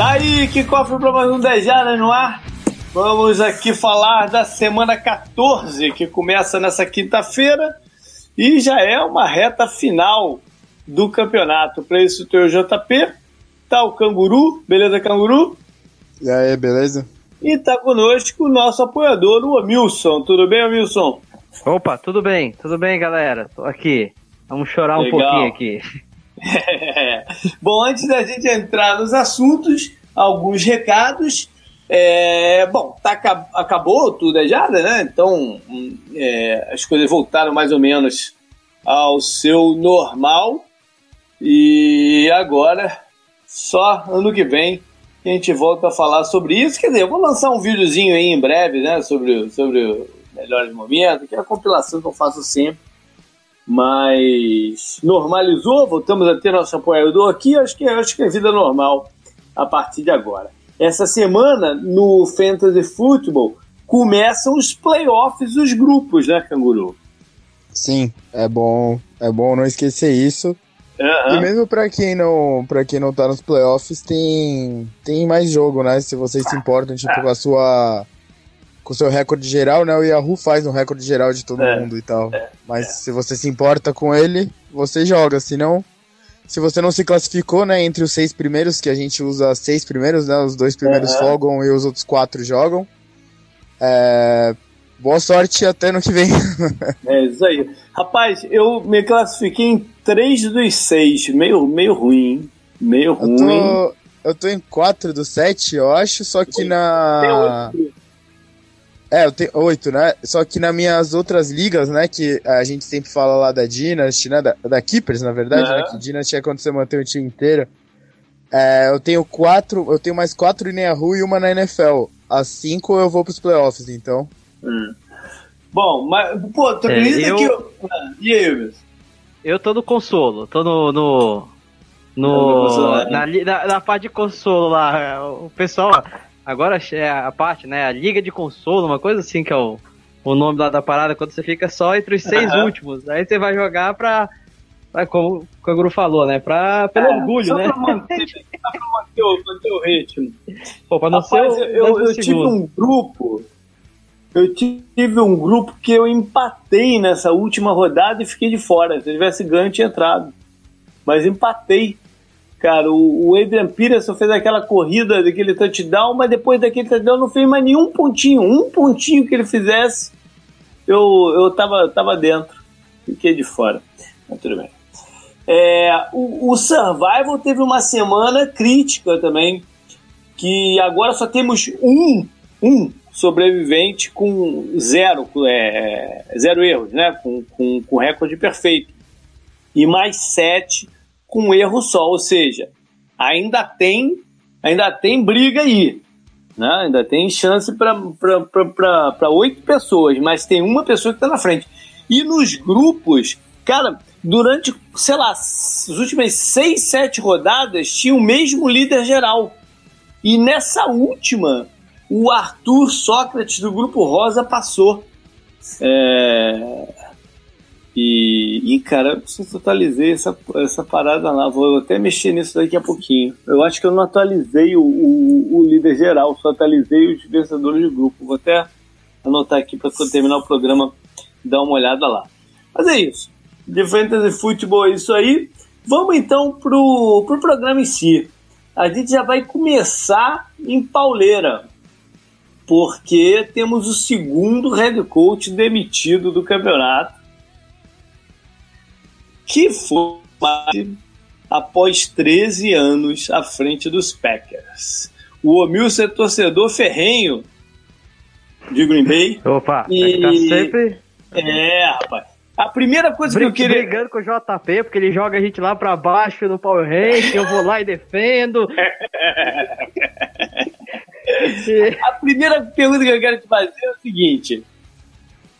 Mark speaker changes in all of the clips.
Speaker 1: Tá aí, que cofre para mais um 10 Jardas no ar. Vamos aqui falar da semana 14, que começa nessa quinta-feira e já é uma reta final do campeonato. Para isso, tem o JP, tá o Canguru, beleza, Canguru?
Speaker 2: E aí, beleza?
Speaker 1: E tá conosco o nosso apoiador, o Amilson. Tudo bem, Amilson?
Speaker 3: Opa, tudo bem, tudo bem, galera. Tô aqui. Vamos chorar Legal. um pouquinho aqui.
Speaker 1: Bom, antes da gente entrar nos assuntos, alguns recados. É, bom, tá, acabou tudo é já, né? Então hum, é, as coisas voltaram mais ou menos ao seu normal. E agora, só ano que vem, a gente volta a falar sobre isso. Quer dizer, eu vou lançar um videozinho aí em breve, né? Sobre, sobre melhores momentos, que é a compilação que eu faço sempre mas normalizou, voltamos a ter nosso apoiador aqui, acho que, acho que é vida normal a partir de agora. Essa semana, no Fantasy Football, começam os playoffs dos grupos, né, Canguru?
Speaker 2: Sim, é bom, é bom não esquecer isso. Uhum. E mesmo para quem não, para quem não tá nos playoffs, tem tem mais jogo, né? Se vocês se importam tipo com a sua com o seu recorde geral, né? O Yahoo faz um recorde geral de todo é, mundo e tal. É, Mas é. se você se importa com ele, você joga. Se não, se você não se classificou, né, entre os seis primeiros, que a gente usa seis primeiros, né? Os dois primeiros uhum. folgam e os outros quatro jogam. É, boa sorte até no que vem.
Speaker 1: é isso aí. Rapaz, eu me classifiquei em três dos seis. Meio, meio ruim, Meio ruim. Eu
Speaker 2: tô, eu tô em quatro dos sete, eu acho, só que na. É, eu tenho oito, né? Só que nas minhas outras ligas, né? Que a gente sempre fala lá da Dynasty, né? Da, da Keepers, na verdade, né? Que Dynasty é quando você mantém o time inteiro. É, eu tenho quatro, eu tenho mais quatro em Yahoo e uma na NFL. As cinco eu vou pros playoffs, então.
Speaker 1: Hum. Bom, mas, pô, tu acredita é, eu... que eu... Ah, e aí, Wilson?
Speaker 3: Eu tô no consolo, tô no. no... no né? na, na, na parte de consolo lá. O pessoal Agora é a parte, né? A Liga de Consolo, uma coisa assim que é o, o nome lá da parada, quando você fica só entre os seis uhum. últimos. Aí você vai jogar pra. pra como o Kanguru falou, né? Pra, pelo é, orgulho, né? Pra manter, pra
Speaker 1: manter, o, manter o ritmo.
Speaker 3: Pô, pra não Rapaz, ser o,
Speaker 1: eu, eu, eu tive um grupo. Eu tive um grupo que eu empatei nessa última rodada e fiquei de fora. Se eu tivesse ganho, tinha entrado. Mas empatei. Cara, o, Adrian Peterson fez aquela corrida daquele touchdown, mas depois daquele touchdown não fez mais nenhum pontinho. Um pontinho que ele fizesse, eu, eu tava, tava dentro. Fiquei de fora. Mas tudo bem. É, o, o Survival teve uma semana crítica também, que agora só temos um, um sobrevivente com zero, é, zero erros, né? Com, com, com recorde perfeito. E mais sete com um erro só, ou seja, ainda tem, ainda tem briga aí. Né? Ainda tem chance para oito pessoas, mas tem uma pessoa que está na frente. E nos grupos, cara, durante, sei lá, as últimas seis, sete rodadas, tinha o mesmo líder geral. E nessa última, o Arthur Sócrates do Grupo Rosa passou. É, e, e cara, eu atualizei essa, essa parada lá. Vou até mexer nisso daqui a pouquinho. Eu acho que eu não atualizei o, o, o líder geral, só atualizei os vencedores de grupo. Vou até anotar aqui para quando terminar o programa dar uma olhada lá. Mas é isso. De Fantasy Futebol é isso aí. Vamos então pro, pro programa em si. A gente já vai começar em pauleira, porque temos o segundo head coach demitido do campeonato que foi após 13 anos à frente dos Packers. O Omilson é torcedor ferrenho de Green Bay.
Speaker 3: Opa, e... tá sempre...
Speaker 1: É, rapaz. A primeira coisa que eu queria...
Speaker 3: Brigando com o JP, porque ele joga a gente lá pra baixo no Power Rank, eu vou lá e defendo.
Speaker 1: a primeira pergunta que eu quero te fazer é o seguinte.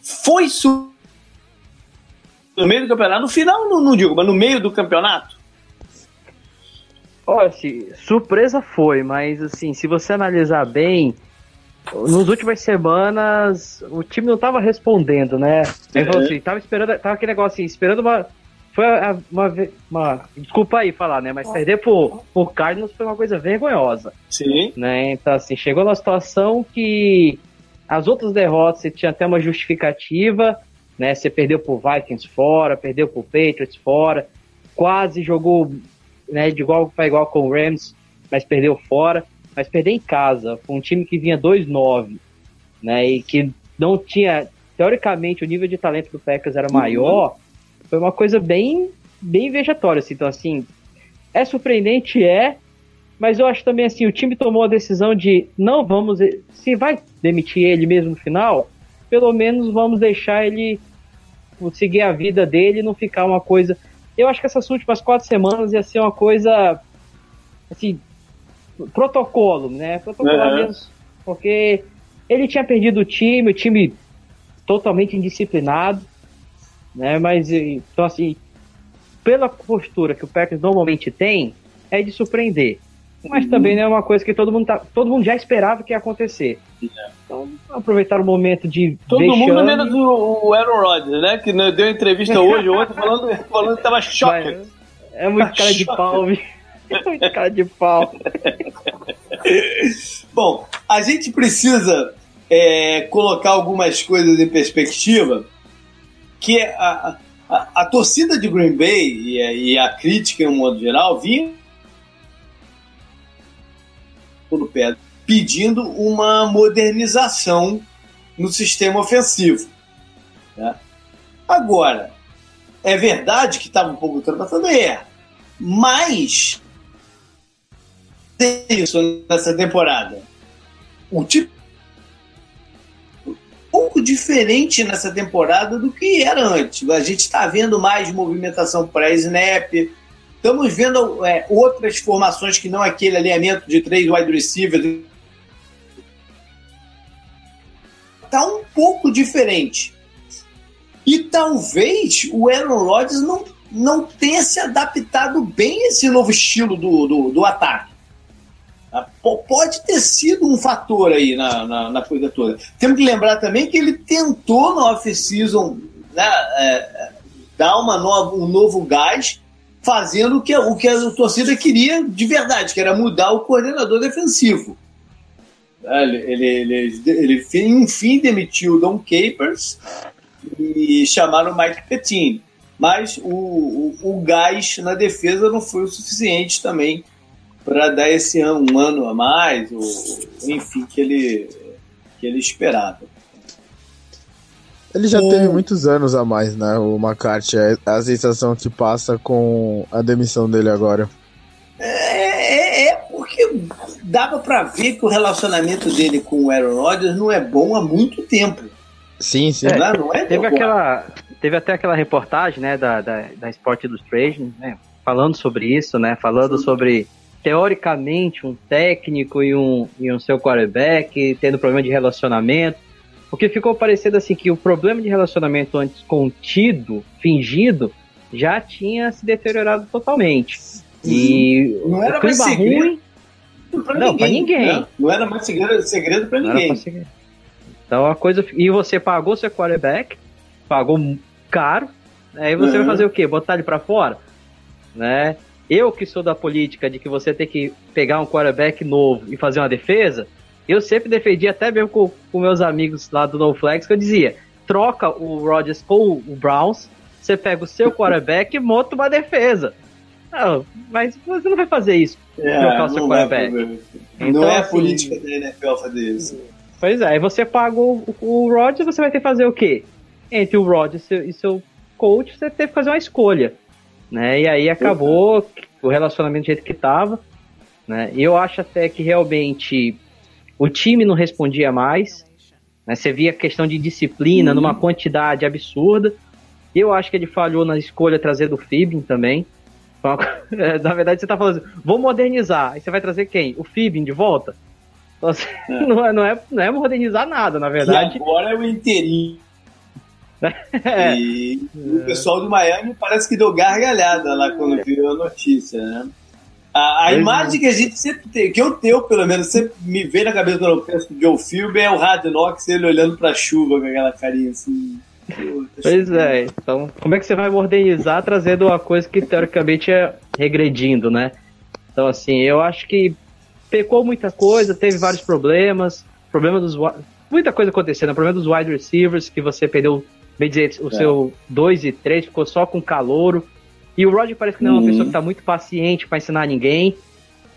Speaker 1: Foi su no meio do campeonato. No final, não, não digo, mas no meio do campeonato.
Speaker 3: Olha, assim, surpresa foi, mas assim, se você analisar bem, nas últimas semanas o time não estava respondendo, né? Falou assim, tava esperando, tava aquele negócio assim, esperando uma, foi uma, uma, Desculpa aí falar, né? Mas perder por, por Cardinals foi uma coisa vergonhosa.
Speaker 1: Sim.
Speaker 3: Né? Então, assim, chegou numa situação que as outras derrotas você tinha até uma justificativa, né? Você perdeu por Vikings fora, perdeu por Patriots fora, quase jogou né, de igual para igual com o Rams, mas perdeu fora. Mas perder em casa, com um time que vinha 2-9, né? E que não tinha. Teoricamente, o nível de talento do Packers era maior. Foi uma coisa bem, bem vejatória. Assim. Então, assim, é surpreendente, é. Mas eu acho também assim, o time tomou a decisão de não vamos. Se vai demitir ele mesmo no final, pelo menos vamos deixar ele seguir a vida dele e não ficar uma coisa. Eu acho que essas últimas quatro semanas ia ser uma coisa assim, protocolo, né? Protocolo uhum. mesmo. Porque ele tinha perdido o time, o time totalmente indisciplinado, né? Mas então assim, pela postura que o Packers normalmente tem, é de surpreender. Mas uhum. também não é uma coisa que todo mundo, tá, todo mundo já esperava que ia acontecer. Então, aproveitar o momento de.
Speaker 1: Todo vexame. mundo menos o, o Aaron Rodgers, né? Que deu entrevista hoje, ontem, falando, falando que tava choque.
Speaker 3: É muito cara de pau, viu? É muito cara de pau.
Speaker 1: Bom, a gente precisa é, colocar algumas coisas em perspectiva, que é a, a, a torcida de Green Bay e a, e a crítica, em um modo geral, vinha no pé, pedindo uma modernização no sistema ofensivo. Né? Agora, é verdade que estava um pouco ultrapassado? É. Mas isso nessa temporada. O tipo um pouco diferente nessa temporada do que era antes. A gente está vendo mais movimentação pré-snap, Estamos vendo é, outras formações que não aquele alinhamento de três wide receivers. Está um pouco diferente. E talvez o Aaron Rodgers não, não tenha se adaptado bem a esse novo estilo do, do, do ataque. Tá? Pode ter sido um fator aí na, na, na, coisa toda. Temos que lembrar também que ele tentou no off-season né, é, dar uma nova, um novo gás fazendo o que, o que a torcida queria de verdade, que era mudar o coordenador defensivo. Ele, ele, ele, ele enfim demitiu o Don Capers e chamaram o Mike Pettine. Mas o, o, o gás na defesa não foi o suficiente também para dar esse ano, um ano a mais, ou, enfim, que ele, que ele esperava.
Speaker 2: Ele já teve muitos anos a mais, né? O McCarthy. É a sensação que passa com a demissão dele agora.
Speaker 1: É, é, é porque dava para ver que o relacionamento dele com o Aaron Rodgers não é bom há muito tempo.
Speaker 2: Sim, sim.
Speaker 3: É, não, não é teve, aquela, teve até aquela reportagem, né, da, da, da Sport Illustration, né, falando sobre isso, né, falando sim. sobre teoricamente um técnico e um, e um seu quarterback tendo problema de relacionamento porque ficou parecendo assim que o problema de relacionamento antes contido, fingido, já tinha se deteriorado totalmente. E
Speaker 1: não era mais segredo ruim. Pra não, ninguém, pra ninguém. Não, não era mais segredo, segredo pra não ninguém.
Speaker 3: Então a coisa. E você pagou seu quarterback, pagou caro, aí você uhum. vai fazer o quê? Botar ele pra fora? Né? Eu que sou da política de que você tem que pegar um quarterback novo e fazer uma defesa, eu sempre defendi, até mesmo com, com meus amigos lá do No Flex, que eu dizia: troca o Rodgers com o Browns, você pega o seu quarterback e monta uma defesa. Não, mas você não vai fazer isso.
Speaker 1: É, trocar o seu quarterback. Então, não é a assim, política da NFL fazer isso.
Speaker 3: Pois é, você paga o, o Rodgers, você vai ter que fazer o quê? Entre o Rodgers e seu coach, você teve que fazer uma escolha. Né? E aí acabou uhum. o relacionamento do jeito que estava. Né? E eu acho até que realmente o time não respondia mais. Né? Você via questão de disciplina uhum. numa quantidade absurda. Eu acho que ele falhou na escolha trazer do Fibin também. Na verdade, você está falando, assim, vou modernizar. Aí você vai trazer quem? O Fibin de volta? Então, assim, é. Não, é, não, é, não é modernizar nada, na verdade.
Speaker 1: E agora é o inteirinho. É. E o pessoal do Miami parece que deu gargalhada lá quando viu a notícia, né? A, a imagem que a gente sempre tem, que eu tenho, pelo menos, sempre me vem na cabeça quando eu penso do Joe Philby é o Knocks, ele olhando pra chuva com aquela carinha assim.
Speaker 3: Pois é, então como é que você vai modernizar trazendo uma coisa que teoricamente é regredindo, né? Então, assim, eu acho que pecou muita coisa, teve vários problemas, problema dos. Muita coisa acontecendo, problema dos wide receivers, que você perdeu, bem dizer, o é. seu 2 e 3, ficou só com calouro. E o Roger parece que não é uma uhum. pessoa que tá muito paciente para ensinar ninguém.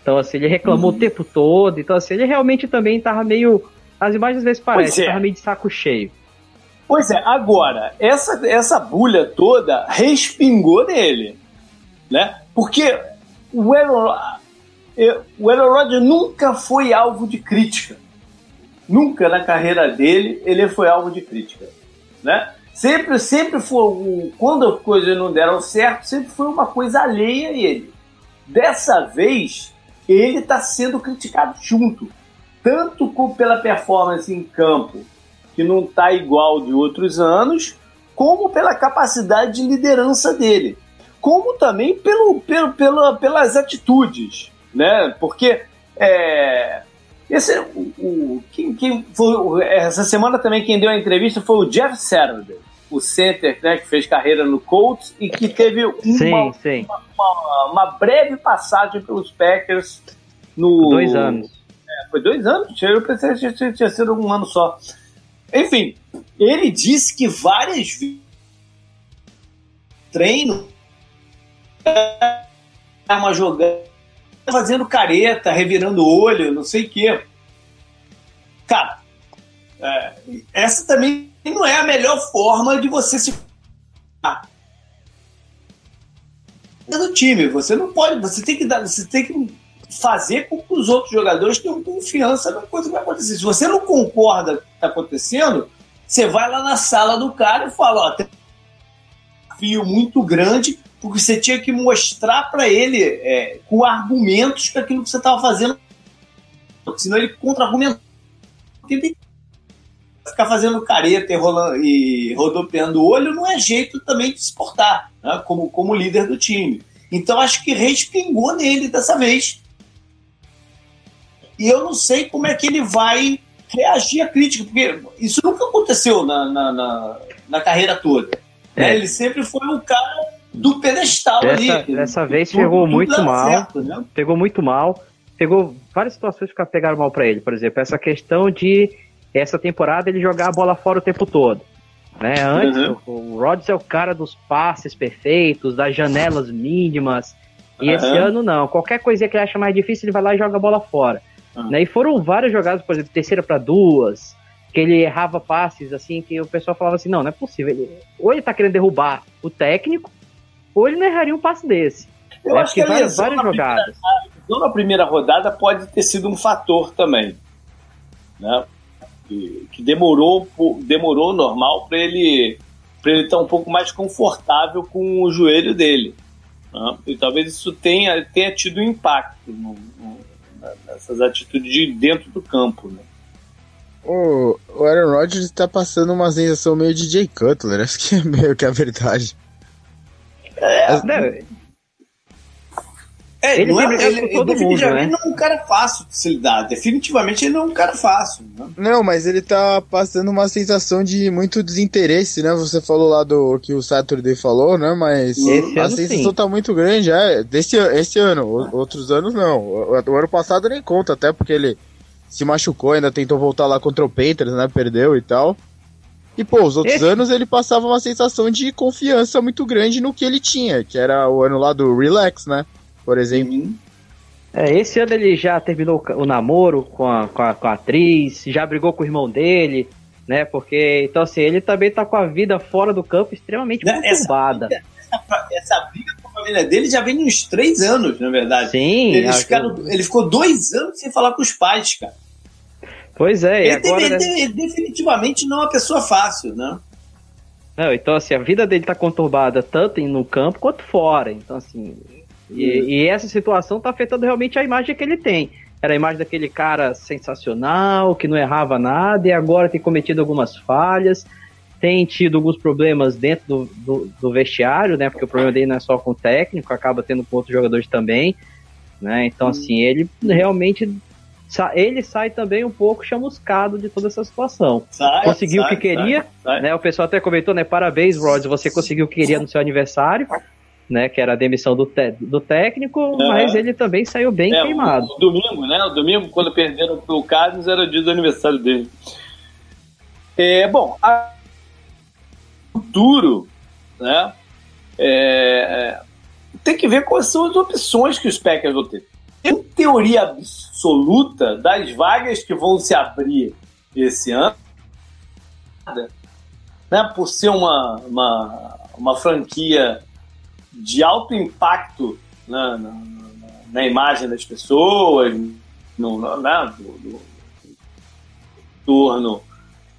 Speaker 3: Então, assim, ele reclamou uhum. o tempo todo. Então, assim, ele realmente também tava meio. As imagens às vezes parecem, é. tava meio de saco cheio.
Speaker 1: Pois é, agora, essa, essa bulha toda respingou nele. Né? Porque o Aaron, o Aaron Rodgers nunca foi alvo de crítica. Nunca na carreira dele ele foi alvo de crítica. Né? Sempre, sempre foi. Quando as coisas não deram certo, sempre foi uma coisa alheia a ele. Dessa vez, ele está sendo criticado junto. Tanto pela performance em campo, que não está igual de outros anos, como pela capacidade de liderança dele. Como também pelo, pelo, pelas atitudes. Né? Porque é, esse, o, o, quem, quem foi, essa semana também quem deu a entrevista foi o Jeff Saturday, o center né, que fez carreira no Colts e que teve uma, sim, sim. Uma, uma, uma, breve passagem pelos Packers no.
Speaker 3: Dois anos.
Speaker 1: É, foi dois anos? Eu pensei que tinha, tinha sido um ano só. Enfim, ele disse que várias vezes treino uma jogada fazendo careta, revirando o olho, não sei o quê. Cara, é, essa também não é a melhor forma de você se do time. Você não pode, você tem que dar, você tem que fazer com que os outros jogadores tenham confiança na coisa que vai acontecer. Se você não concorda com o que está acontecendo, você vai lá na sala do cara e fala, ó, tem um desafio muito grande, porque você tinha que mostrar para ele é, com argumentos que aquilo que você estava fazendo, senão ele contra-argumentou ficar fazendo careta e, rolando, e rodopiando o olho não é jeito também de se portar, né? como, como líder do time. Então acho que respingou nele dessa vez. E eu não sei como é que ele vai reagir à crítica, porque isso nunca aconteceu na, na, na, na carreira toda. Né? É. Ele sempre foi um cara do pedestal
Speaker 3: dessa,
Speaker 1: ali.
Speaker 3: Dessa vez tudo, pegou tudo muito mal. Certo, né? Pegou muito mal. Pegou várias situações que pegaram mal para ele. Por exemplo, essa questão de essa temporada ele jogar a bola fora o tempo todo. Né? Antes, uhum. o, o Rodgers é o cara dos passes perfeitos, das janelas mínimas. E uhum. esse ano não. Qualquer coisinha que ele acha mais difícil, ele vai lá e joga a bola fora. Uhum. Né? E foram várias jogadas, por exemplo, terceira para duas, que ele errava passes assim, que o pessoal falava assim, não, não é possível. Ele, ou ele tá querendo derrubar o técnico, ou ele não erraria um passe desse.
Speaker 1: Eu acho que várias, várias jogadas. Primeira, na primeira rodada pode ter sido um fator também. Né? que, que demorou, demorou normal para ele para ele estar um pouco mais confortável com o joelho dele. Né? E talvez isso tenha, tenha tido impacto no, no, nessas atitudes de dentro do campo. Né?
Speaker 2: O, o Aaron Rodgers está passando uma sensação meio de Jay Cutler, acho que é meio que a verdade.
Speaker 1: É, As, né? É, ele, não é, ele, ele definitivamente mundo, né? não é um cara fácil de se lidar. Definitivamente ele não é um cara fácil. Né?
Speaker 2: Não, mas ele tá passando uma sensação de muito desinteresse, né? Você falou lá do que o Saturday falou, né? Mas esse a sensação sim. tá muito grande, é. Desse, esse ano, outros anos não. O, o, ano passado nem conta, até porque ele se machucou, ainda tentou voltar lá contra o Panthers, né? Perdeu e tal. E, pô, os outros esse... anos ele passava uma sensação de confiança muito grande no que ele tinha, que era o ano lá do Relax, né? por exemplo. Uhum.
Speaker 3: É, esse ano ele já terminou o namoro com a, com a, com a atriz, já brigou com o irmão dele, né? Porque, então assim, ele também tá com a vida fora do campo extremamente Não, conturbada.
Speaker 1: Essa, essa, essa, briga com a família dele já vem uns três anos, na verdade.
Speaker 3: Sim.
Speaker 1: Eles ficaram, Ele ficou dois anos sem falar com os pais, cara.
Speaker 3: Pois é,
Speaker 1: ele, agora... ele, ele, definitivamente não é uma pessoa fácil, né?
Speaker 3: Não, então assim, a vida dele tá conturbada tanto no campo quanto fora. Então, assim, e, e, essa situação está afetando realmente a imagem que ele tem. Era a imagem daquele cara sensacional, que não errava nada, e agora tem cometido algumas falhas, tem tido alguns problemas dentro do, do, do vestiário, né? Porque o problema dele não é só com o técnico, acaba tendo com outros jogadores também. Né? Então, assim, ele realmente ele sai também um pouco chamuscado de toda essa situação. Sai, conseguiu sai, o que queria, sai, né? O pessoal até comentou, né? Parabéns, Rods, você conseguiu o que queria no seu aniversário, né? Que era a demissão do, do técnico, mas ele também saiu bem é, queimado.
Speaker 1: O, o, domingo, né? O domingo, quando perderam pro Carlos, era o dia do aniversário dele. É, bom, a futuro, né? É, é, tem que ver quais são as opções que os Packers vão ter. Em teoria absoluta, das vagas que vão se abrir esse ano, né, por ser uma, uma, uma franquia de alto impacto na, na, na imagem das pessoas, no, né, do, do, torno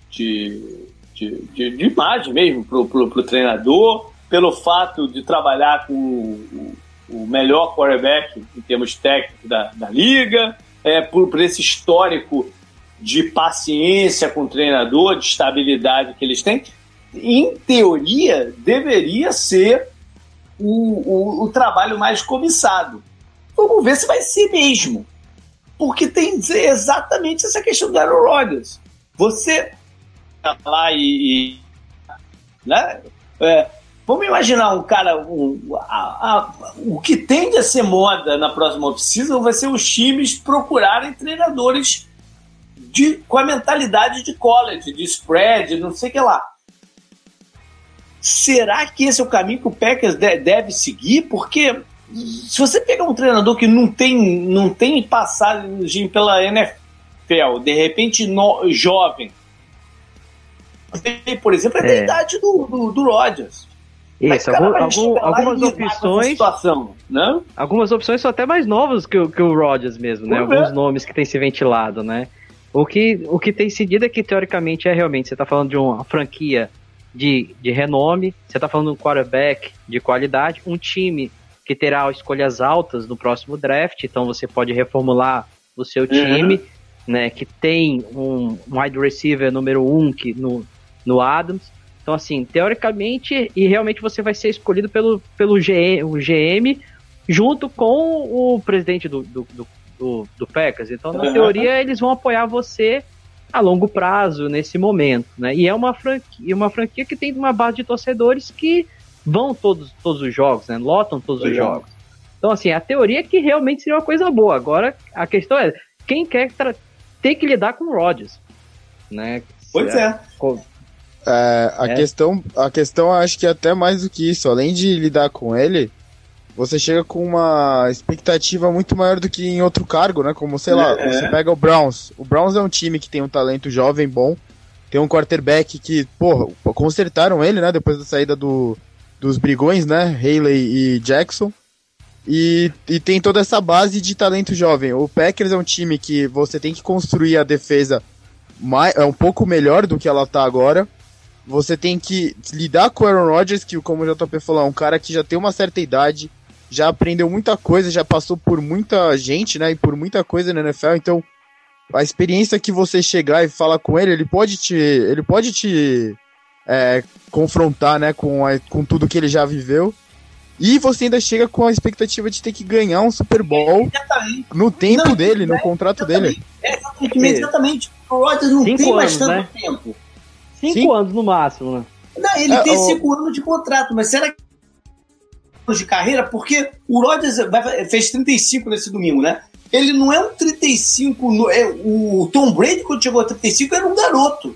Speaker 1: de, de, de, de imagem mesmo para o treinador, pelo fato de trabalhar com o, melhor quarterback em termos técnicos da, da liga, é, por, por esse histórico de paciência com o treinador, de estabilidade que eles têm, em teoria, deveria ser o, o, o, trabalho mais cobiçado. Vamos ver se vai ser mesmo. Porque tem exatamente essa questão do Aaron Rodgers. Você tá lá e. e né? É, Vamos imaginar um cara. Um, a, a, o que tende a ser moda na próxima off-season vai ser os times procurarem treinadores de, com a mentalidade de college, de spread, não sei o que lá. Será que esse é o caminho que o Packers deve seguir? Porque se você pegar um treinador que não tem, não tem passagem pela NFL, de repente no, jovem, por exemplo, é, é. da idade do, do, do Rodgers.
Speaker 3: Isso, algum, algum, algumas opções.
Speaker 1: Situação, né?
Speaker 3: Algumas opções são até mais novas que, que o Rodgers mesmo, né? Alguns nomes que tem se ventilado, né? O que, o que tem seguido é que, teoricamente, é realmente, você está falando de uma franquia de, de renome, você está falando de um quarterback de qualidade, um time que terá escolhas altas no próximo draft, então você pode reformular o seu uhum. time, uhum. né? Que tem um wide receiver número um que, no, no Adams, então, assim, teoricamente, e realmente você vai ser escolhido pelo, pelo GM, o GM junto com o presidente do, do, do, do, do Packers. Então, na teoria, eles vão apoiar você a longo prazo nesse momento, né? E é uma franquia, uma franquia que tem uma base de torcedores que vão todos, todos os jogos, né? Lotam todos Legal. os jogos. Então, assim, a teoria é que realmente seria uma coisa boa. Agora, a questão é, quem quer ter que lidar com o Rodgers, né?
Speaker 1: Pois é. é.
Speaker 2: É, a, é. Questão, a questão acho que é até mais do que isso. Além de lidar com ele, você chega com uma expectativa muito maior do que em outro cargo, né? Como, sei lá, é. você pega o Browns. O Browns é um time que tem um talento jovem bom, tem um quarterback que, porra, consertaram ele, né? Depois da saída do, dos brigões, né? Haley e Jackson. E, e tem toda essa base de talento jovem. O Packers é um time que você tem que construir a defesa mais, é um pouco melhor do que ela tá agora você tem que lidar com o Aaron Rodgers, que, como o JP falou, é um cara que já tem uma certa idade, já aprendeu muita coisa, já passou por muita gente, né, e por muita coisa na NFL, então a experiência que você chegar e falar com ele, ele pode te, ele pode te é, confrontar, né, com, a, com tudo que ele já viveu. E você ainda chega com a expectativa de ter que ganhar um Super Bowl no tempo não, dele, no contrato dele.
Speaker 1: É, exatamente, exatamente. O Rodgers não Cinco tem mais tanto né? tempo.
Speaker 3: Cinco Sim. anos no máximo, né?
Speaker 1: Não, ele é, tem o... cinco anos de contrato, mas será que de carreira? Porque o Rodgers fez 35 nesse domingo, né? Ele não é um 35. No, é, o Tom Brady, quando chegou a 35, era um garoto.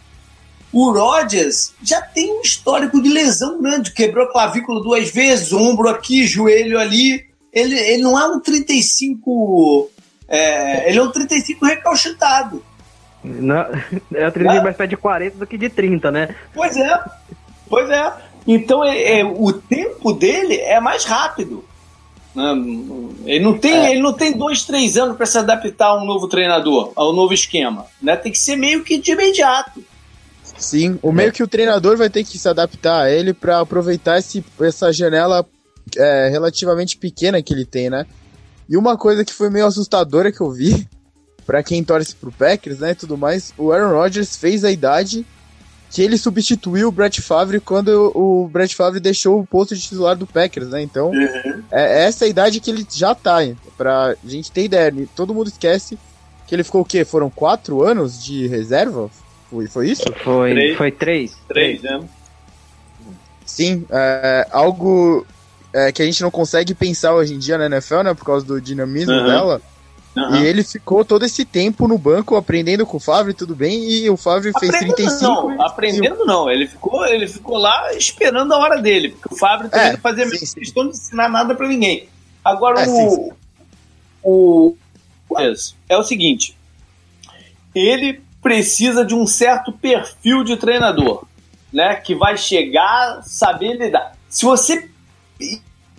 Speaker 1: O Rodgers já tem um histórico de lesão grande, quebrou a clavícula duas vezes, ombro aqui, joelho ali. Ele, ele não é um 35. É, ele é um 35 recalchitado.
Speaker 3: Não, é a trilha ah. mais perto de 40 do que de 30, né?
Speaker 1: Pois é, pois é. Então é, é o tempo dele é mais rápido. Né? Ele não tem, é. ele não tem dois, três anos para se adaptar a um novo treinador, ao novo esquema. Né? Tem que ser meio que de imediato.
Speaker 2: Sim, o meio que o treinador vai ter que se adaptar a ele para aproveitar esse, essa janela é, relativamente pequena que ele tem, né? E uma coisa que foi meio assustadora que eu vi para quem torce pro Packers, né, e tudo mais, o Aaron Rodgers fez a idade que ele substituiu o Brett Favre quando o Brett Favre deixou o posto de titular do Packers, né? Então, uhum. é essa a idade que ele já tá, pra gente ter ideia. Todo mundo esquece Que ele ficou o quê? Foram quatro anos de reserva? Foi, foi isso?
Speaker 3: Foi três. Foi três.
Speaker 1: Três, né?
Speaker 2: Sim, é, algo é, que a gente não consegue pensar hoje em dia na NFL, né? Por causa do dinamismo uhum. dela. Uhum. E ele ficou todo esse tempo no banco aprendendo com o Fábio, tudo bem, e o Fábio fez aprendendo 35.
Speaker 1: Não, aprendendo não, ele ficou, ele ficou lá esperando a hora dele, porque o Fábio também é, não fazia sim, questão de ensinar nada para ninguém. Agora é, o, sim, o é o seguinte, ele precisa de um certo perfil de treinador, né, que vai chegar, saber lidar. Se você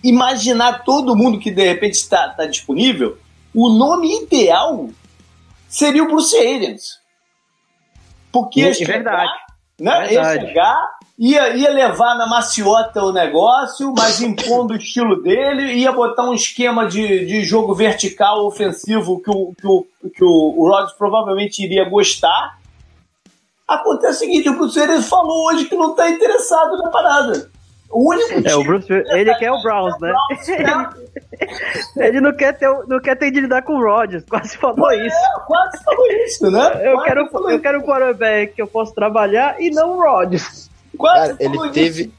Speaker 1: imaginar todo mundo que de repente está, está disponível, o nome ideal seria o Bruce Arians. Porque
Speaker 3: é chegar, verdade.
Speaker 1: Né, verdade. ia chegar, ia, ia levar na maciota o negócio, mas impondo o estilo dele, ia botar um esquema de, de jogo vertical ofensivo que o, que o, que o, o Rodgers provavelmente iria gostar. Acontece o seguinte, o Bruce Arians falou hoje que não está interessado na parada.
Speaker 3: O único é, o Bruce, ele quer o Browns, né? ele não quer, ter, não quer ter de lidar com o Rodgers, quase falou é, isso.
Speaker 1: Quase falou isso, né?
Speaker 3: Eu quero, eu quero um quarterback que eu posso trabalhar e não o Rodgers.
Speaker 2: Quase Cara, ele teve, isso.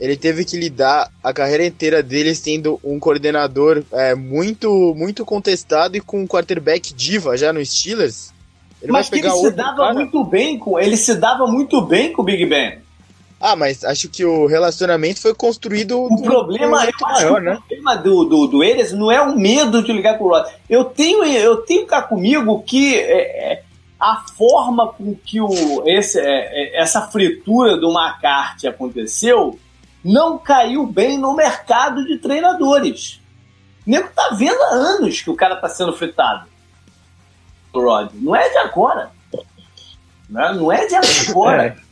Speaker 2: ele teve que lidar a carreira inteira dele sendo um coordenador é, muito, muito contestado e com um quarterback diva já no Steelers.
Speaker 1: Ele Mas vai pegar ele se dava cara. muito bem com ele se dava muito bem com o Big Ben.
Speaker 2: Ah, mas acho que o relacionamento foi construído.
Speaker 1: O problema, eu maior, né? o problema do, do, do Eres não é o medo de ligar com o Rod. Eu tenho, eu tenho cá comigo que é, é, a forma com que o, esse, é, é essa fritura do McCarthy aconteceu não caiu bem no mercado de treinadores. O nego tá vendo há anos que o cara tá sendo fritado. Rod. Não é de agora. Não é, não é de agora. É.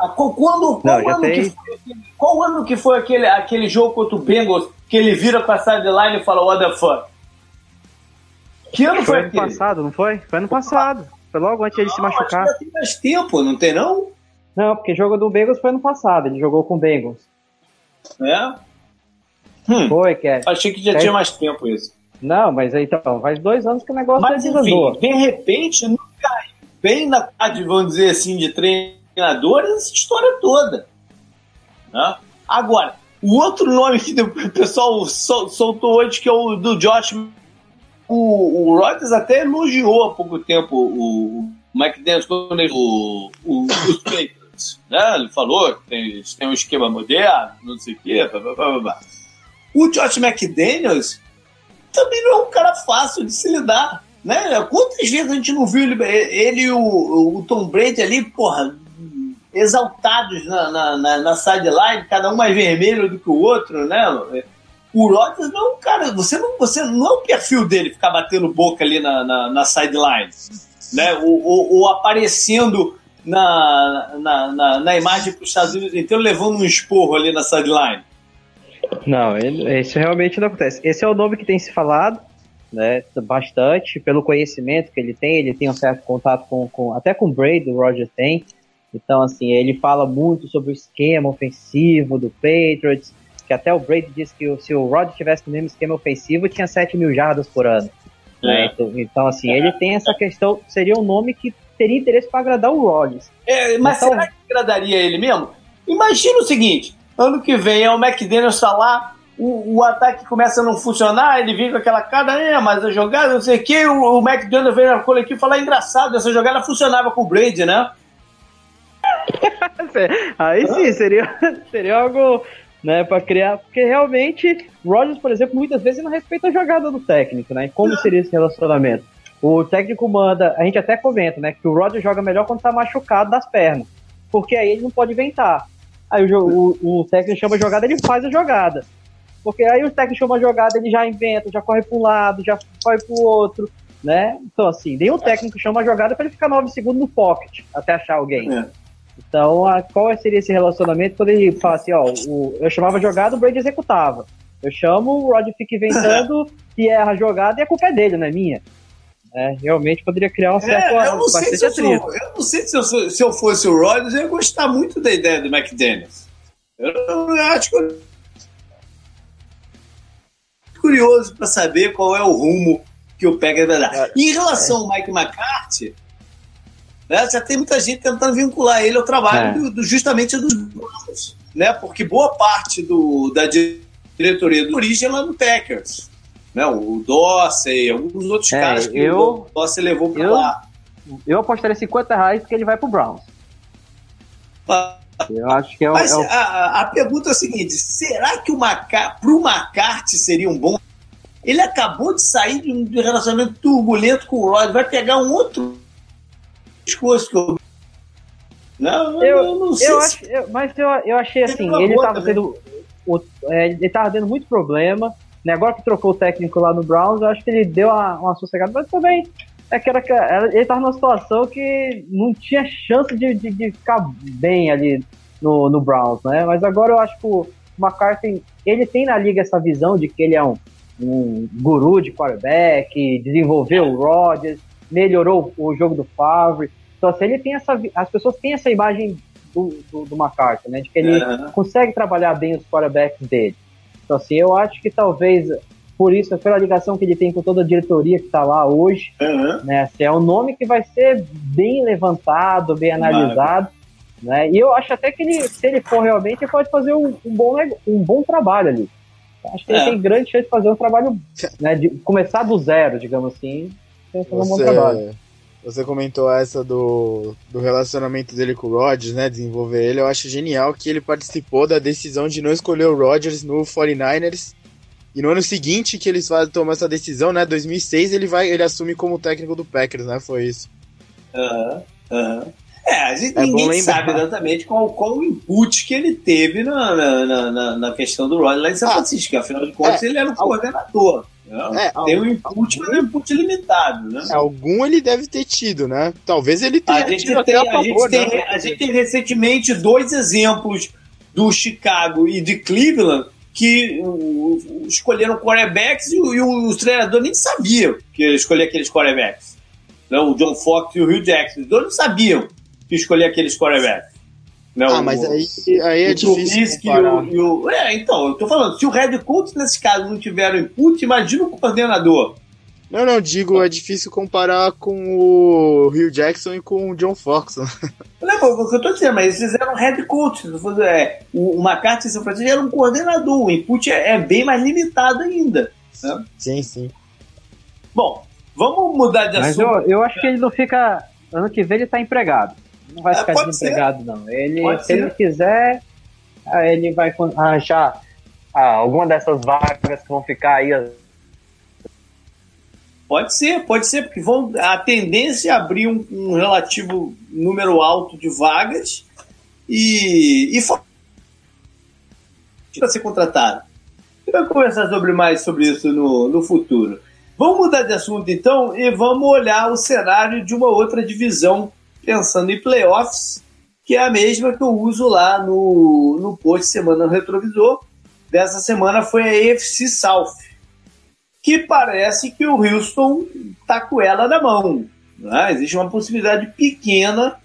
Speaker 1: Ah, quando, qual, Não, ano tem... que foi, qual ano que foi aquele, aquele jogo contra o Bengals que ele vira pra sideline e fala, what the fuck?
Speaker 3: Que ano foi, foi ano passado, não foi? Foi ano passado. Foi logo antes de ele se machucar.
Speaker 1: Que tem mais tempo, não tem não?
Speaker 3: Não, porque o jogo do Bengals foi ano passado. Ele jogou com o Bengals.
Speaker 1: É?
Speaker 3: Hum, foi, que é.
Speaker 1: Achei que já tinha mais tempo isso.
Speaker 3: Não, mas então, faz dois anos que o negócio
Speaker 1: mas, enfim, de repente, não caiu bem na tarde, vamos dizer assim, de treino essa história toda. Né? Agora, o outro nome que o pessoal soltou hoje, que é o do Josh. O, o Rodgers até elogiou há pouco tempo o, o quando ele, o, o, os Patriots. Né? Ele falou que tem, tem um esquema moderno, não sei o quê. Blá, blá, blá, blá. O Josh McDaniels também não é um cara fácil de se lidar. Né? Quantas vezes a gente não viu ele, ele e o, o Tom Brady ali, porra, exaltados na, na, na, na sideline, cada um mais vermelho do que o outro, né? O Rodgers não é cara, você não, você não é o perfil dele ficar batendo boca ali na, na, na sideline, né? Ou, ou, ou aparecendo na, na, na, na imagem para os Estados Unidos inteiro levando um esporro ali na sideline.
Speaker 3: Não, isso realmente não acontece. Esse é o nome que tem se falado, né, bastante, pelo conhecimento que ele tem, ele tem um certo contato com, com até com o Brady, o Roger tem, então, assim, ele fala muito sobre o esquema ofensivo do Patriots, que até o Brady disse que se o Rod tivesse o mesmo esquema ofensivo, tinha 7 mil jardas por ano. É. Né? Então, então, assim, é. ele tem essa questão, seria um nome que teria interesse para agradar o Rodgers.
Speaker 1: É, mas então, será que agradaria ele mesmo? Imagina o seguinte, ano que vem é o McDaniels está lá, o, o, ataque começa a não funcionar, ele vem com aquela cara, é, mas a jogada, não sei o que, o, o McDaniels vem na coletivo e fala, é engraçado, essa jogada funcionava com o Brady, né?
Speaker 3: Aí sim, seria, seria algo né, para criar. Porque realmente, Rogers, por exemplo, muitas vezes não respeita a jogada do técnico, né? Como seria esse relacionamento? O técnico manda, a gente até comenta, né? Que o Rogers joga melhor quando tá machucado das pernas. Porque aí ele não pode inventar. Aí o, o, o técnico chama a jogada, ele faz a jogada. Porque aí o técnico chama a jogada, ele já inventa, já corre para um lado, já corre para o outro, né? Então, assim, nenhum técnico chama a jogada para ele ficar 9 segundos no pocket até achar alguém. É. Então, a, qual seria esse relacionamento quando ele fala assim, ó, o, eu chamava jogada, o Brady executava. Eu chamo, o Rod fica inventando e erra a jogada e a culpa é dele, não é minha. É, realmente poderia criar um certo
Speaker 1: é, eu, não sei se eu, sou, eu não sei se eu, se eu fosse o Rodgers, eu ia gostar muito da ideia do McDaniels. Eu, eu acho que eu... curioso para saber qual é o rumo que o Packers vai dar. É. Em relação ao Mike McCarthy, né, já tem muita gente tentando vincular ele ao trabalho é. do, do, justamente dos Browns, né? Porque boa parte do, da diretoria do origem é lá no Packers. Né, o Dorsey, alguns outros é, caras que eu, o Dorsey levou para lá.
Speaker 3: Eu apostaria 50 reais porque ele vai pro Browns. Eu acho que é o. Mas é o...
Speaker 1: A, a, pergunta é a seguinte: será que o Maca... pro McCarthy seria um bom. Ele acabou de sair de um relacionamento turbulento com o Rod, vai pegar um outro discurso que eu.
Speaker 3: Não, eu, eu não sei. Eu se... acho, eu, mas eu, eu achei assim, ele estava tendo. O, é, ele estava tendo muito problema. Né? Agora que trocou o técnico lá no Browns, eu acho que ele deu uma, uma sossegada, mas também é que era, ele estava numa situação que não tinha chance de, de, de, ficar bem ali no, no Browns, né? Mas agora eu acho que o McCarthy, ele tem na liga essa visão de que ele é um, um guru de quarterback, desenvolveu o Rodgers, melhorou o jogo do Favre. Então, assim, ele tem essa, as pessoas têm essa imagem do, do, do McCarthy, né? De que ele uhum. consegue trabalhar bem os quarterbacks dele. Então, assim, eu acho que talvez por isso, pela ligação que ele tem com toda a diretoria que está lá hoje, uhum. né? Assim, é um nome que vai ser bem levantado, bem analisado. Né? E eu acho até que ele, se ele for realmente, ele pode fazer um, um bom, um bom trabalho ali. Acho que é. ele tem grande chance de fazer um trabalho, né, de começar do zero, digamos assim, fazer
Speaker 2: um bom trabalho. Você comentou essa do, do relacionamento dele com o Rodgers, né, desenvolver ele, eu acho genial que ele participou da decisão de não escolher o Rodgers no 49ers e no ano seguinte que eles tomam essa decisão, né? 2006 ele vai, ele assume como técnico do Packers, né? Foi isso.
Speaker 1: Aham, uhum, aham. Uhum. É, a gente, é ninguém sabe exatamente qual, qual o input que ele teve na, na, na, na questão do Rodgers lá em São ah, Francisco. Afinal de contas, é, ele era o coordenador. Né? É, tem um input, mas é um input limitado, né?
Speaker 2: É, algum ele deve ter tido, né? Talvez ele tenha
Speaker 1: a gente tido tem, a, favor, gente né? tem, a gente tem recentemente dois exemplos do Chicago e de Cleveland que uh, escolheram quarterbacks e, e os treinadores nem sabiam que escolher aqueles quarterbacks. Não, o John Fox e o Hugh Jackson, os dois não sabiam que escolher aqueles quarterbacks.
Speaker 2: Não, ah, mas aí, aí é difícil
Speaker 1: comparar. E o, e o, é, então, eu tô falando, se o Red Coach nesse caso não tiver input, imagina o coordenador.
Speaker 2: Não, não, digo, é difícil comparar com o Hugh Jackson e com o John Fox.
Speaker 1: Não, o que eu tô dizendo, mas eles fizeram head coach. É, o, o McCarthy em São Francisco era um coordenador, o input é, é bem mais limitado ainda. Né?
Speaker 2: Sim, sim.
Speaker 1: Bom, vamos mudar de
Speaker 3: mas
Speaker 1: assunto.
Speaker 3: Mas eu, eu acho que ele não fica. Ano que vem ele tá empregado. Não vai é, ficar desempregado, ser. não. Ele, pode se ser. ele quiser, ele vai arranjar ah, alguma dessas vagas que vão ficar aí
Speaker 1: Pode ser, pode ser, porque vão, a tendência é abrir um, um relativo número alto de vagas e, e para ser contratado. Vamos conversar sobre mais sobre isso no, no futuro. Vamos mudar de assunto então e vamos olhar o cenário de uma outra divisão, pensando em playoffs, que é a mesma que eu uso lá no, no post Semana no Retrovisor. Dessa semana foi a AFC South que parece que o Houston está com ela na mão. Né? Existe uma possibilidade pequena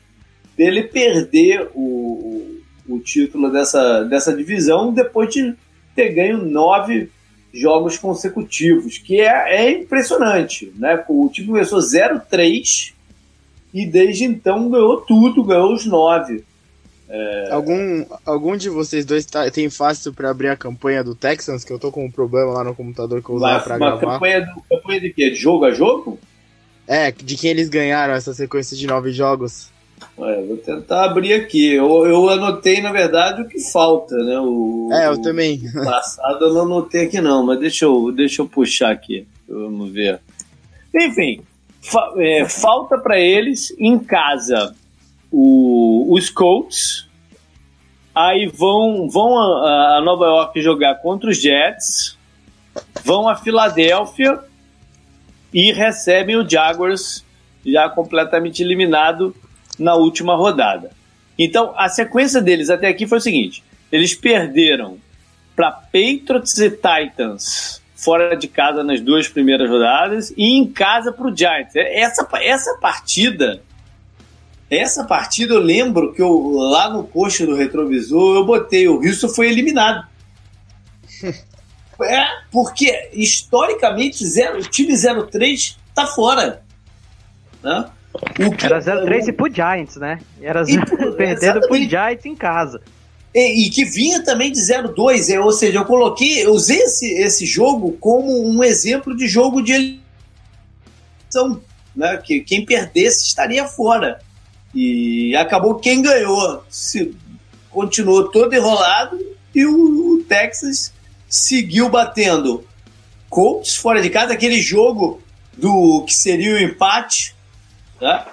Speaker 1: dele perder o, o, título dessa, dessa divisão depois de ter ganho nove jogos consecutivos, que é, é impressionante. Né? O time começou 0-3 e desde então ganhou tudo, ganhou os nove.
Speaker 2: É... Algum, algum de vocês dois tá, tem fácil para abrir a campanha do Texans? Que eu tô com um problema lá no computador que eu usava pra uma
Speaker 1: gravar. Campanha, do, campanha de quê? De jogo a jogo?
Speaker 2: É, de quem eles ganharam essa sequência de nove jogos.
Speaker 1: É, vou tentar abrir aqui. Eu, eu anotei, na verdade, o que falta, né? O,
Speaker 2: é, eu também.
Speaker 1: O passado eu não anotei aqui, não, mas deixa eu, deixa eu puxar aqui. Vamos ver. Enfim, fa é, falta para eles em casa o, os Colts, aí vão, vão a, a, Nova York jogar contra os Jets, vão a Filadélfia e recebem o Jaguars já completamente eliminado na última rodada. Então, a sequência deles até aqui foi o seguinte: eles perderam para Patriots e Titans fora de casa nas duas primeiras rodadas e em casa para o Giants. Essa, essa partida essa partida eu lembro que eu lá no post do retrovisor eu botei o Houston foi eliminado. É, porque historicamente zero, o time 03 tá fora. Né?
Speaker 3: O Era 03 e pro Giants, né? Era e, perdendo pro Giants em casa.
Speaker 1: E, e, que vinha também de 0-2, é, ou seja, eu coloquei, eu usei esse, esse jogo como um exemplo de jogo de eleição, né? Que quem perdesse estaria fora. E acabou quem ganhou se, continuou todo enrolado e o, o Texas seguiu batendo Colts fora de casa, aquele jogo do que seria o empate. Né?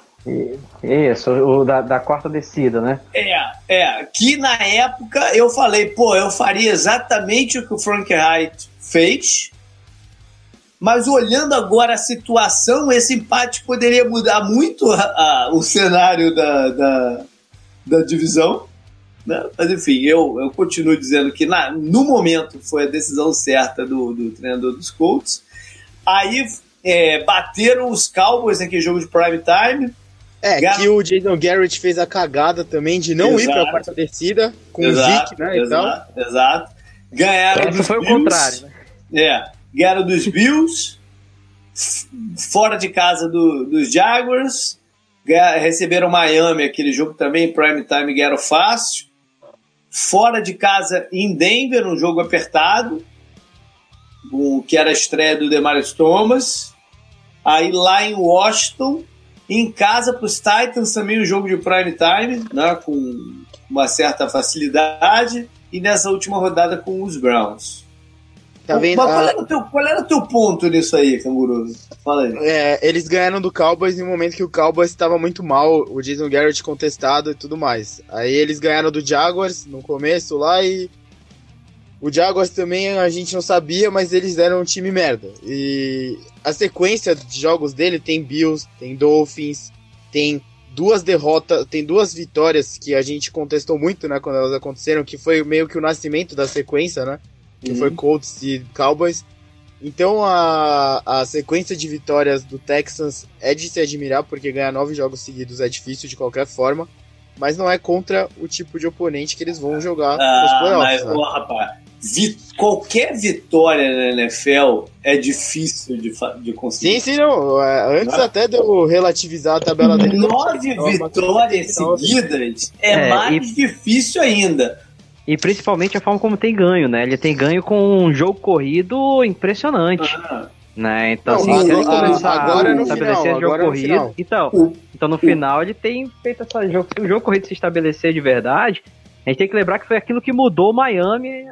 Speaker 3: Isso, o da, da quarta descida, né?
Speaker 1: É, é. Que na época eu falei, pô, eu faria exatamente o que o Frank Wright fez. Mas olhando agora a situação, esse empate poderia mudar muito a, a, o cenário da, da, da divisão. Né? Mas enfim, eu, eu continuo dizendo que na, no momento foi a decisão certa do, do treinador dos Colts. Aí é, bateram os Cowboys naquele jogo de prime time.
Speaker 2: É, Gar... que o Jason Garrett fez a cagada também de não exato. ir para a quarta descida com exato, o Zeke, né?
Speaker 1: Exato, então. exato. Ganharam
Speaker 3: Essa foi Bills, o contrário, né?
Speaker 1: É, ganharam dos Bills, fora de casa do, dos Jaguars, receberam Miami, aquele jogo também, prime time, ganharam fácil fora de casa em Denver, um jogo apertado, o que era a estreia do Demarius Thomas. Aí lá em Washington, em casa para os Titans também um jogo de prime time, né, com uma certa facilidade. E nessa última rodada com os Browns. Tá vendo? Mas qual, era o teu, qual era teu ponto nisso aí, Canguru? Fala aí.
Speaker 2: É, eles ganharam do Cowboys em um momento que o Cowboys estava muito mal, o Jason Garrett contestado e tudo mais. Aí eles ganharam do Jaguars no começo lá e. O Jaguars também a gente não sabia, mas eles eram um time merda. E a sequência de jogos dele tem Bills, tem Dolphins, tem duas derrotas, tem duas vitórias que a gente contestou muito, né, quando elas aconteceram, que foi meio que o nascimento da sequência, né? que uhum. foi Colts e Cowboys. Então a, a sequência de vitórias do Texans é de se admirar, porque ganhar nove jogos seguidos é difícil de qualquer forma, mas não é contra o tipo de oponente que eles vão jogar ah, nos playoffs. Mas, né?
Speaker 1: rapaz, vi, qualquer vitória na NFL é difícil de, de conseguir.
Speaker 2: Sim, sim, não. É, antes ah. até de eu relativizar a tabela dele.
Speaker 1: Nove vitórias seguidas é, é mais e... difícil ainda.
Speaker 3: E principalmente a forma como tem ganho, né? Ele tem ganho com um jogo corrido impressionante. Ah. Né? Então, não, assim, se ele começar agora a estabelecer final, jogo corrido. Então, então, no final, ele tem feito essa jogo. Se o jogo corrido se estabelecer de verdade, a gente tem que lembrar que foi aquilo que mudou Miami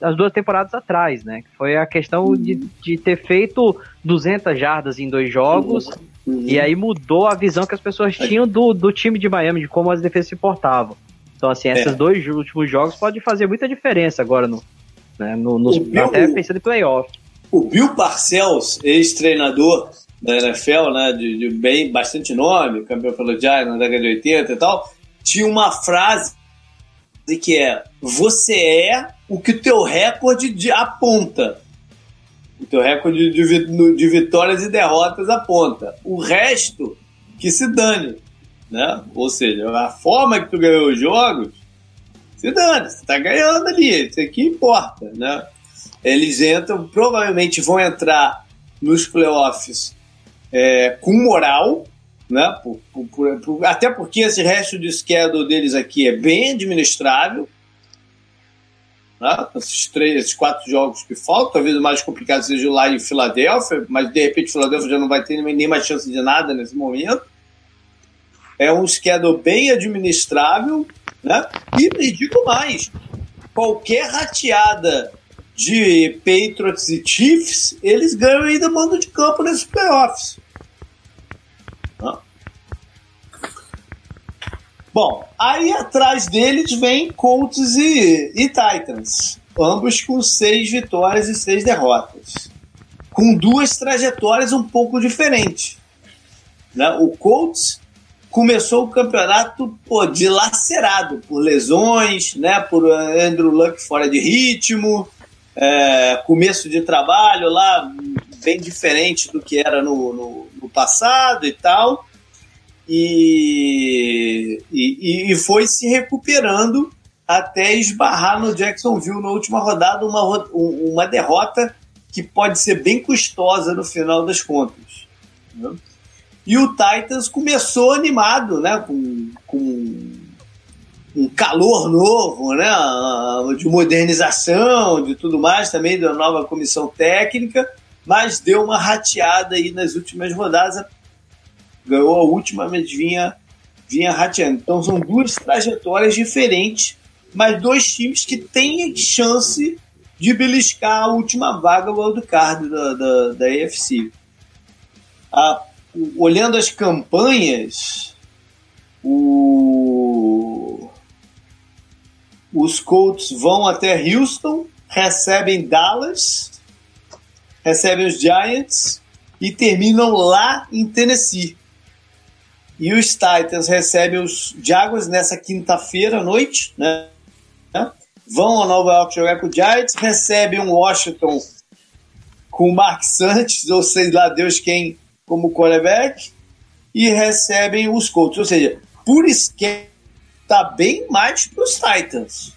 Speaker 3: as duas temporadas atrás, né? Foi a questão de, de ter feito 200 jardas em dois jogos. Uhum. E aí mudou a visão que as pessoas tinham do, do time de Miami, de como as defesas se portavam. Então, assim, esses é. dois últimos jogos podem fazer muita diferença agora, no, né, no, nos, Bill, até pensando em playoff.
Speaker 1: O Bill Parcells, ex-treinador da NFL, né, de, de, bem, bastante nome, campeão pelo Giants na década de 80 e tal, tinha uma frase que é: Você é o que o teu recorde de, aponta. O teu recorde de, de vitórias e derrotas aponta. O resto, que se dane né? Ou seja, a forma que tu ganhou os jogos, se dane, você tá ganhando ali, isso aqui importa, né? Eles entram, provavelmente vão entrar nos playoffs é, com moral, né? Por, por, por, até porque esse resto de schedule deles aqui é bem administrável. Né? Esses, três, esses quatro jogos que faltam, talvez o mais complicado seja lá em Filadélfia, mas de repente Filadélfia já não vai ter nem mais chance de nada nesse momento. É um schedule bem administrável, né? E, e digo mais, qualquer rateada de Patriots e Chiefs, eles ganham ainda mando de campo nesses playoffs. Bom, aí atrás deles vem Colts e, e Titans, ambos com seis vitórias e seis derrotas, com duas trajetórias um pouco diferentes. Né? O Colts começou o campeonato pô, dilacerado por lesões, né, por Andrew Luck fora de ritmo, é, começo de trabalho lá bem diferente do que era no, no, passado e tal, e, e, e, foi se recuperando até esbarrar no Jacksonville na última rodada, uma, uma derrota que pode ser bem custosa no final das contas. Né? E o Titans começou animado, né? Com, com um calor novo, né? De modernização, de tudo mais, também da nova comissão técnica, mas deu uma rateada aí nas últimas rodadas. Ganhou a última, mas vinha, vinha rateando. Então são duas trajetórias diferentes, mas dois times que têm chance de beliscar a última vaga wildcard da, da, da AFC. A olhando as campanhas, o... os Colts vão até Houston, recebem Dallas, recebem os Giants e terminam lá em Tennessee. E os Titans recebem os Jaguars nessa quinta-feira à noite, né? Vão a Nova York jogar com o Giants, recebem um Washington com o Mark Santos, ou sei lá Deus quem como quarterback e recebem os Colts. Ou seja, por esquema, tá bem mais para os Titans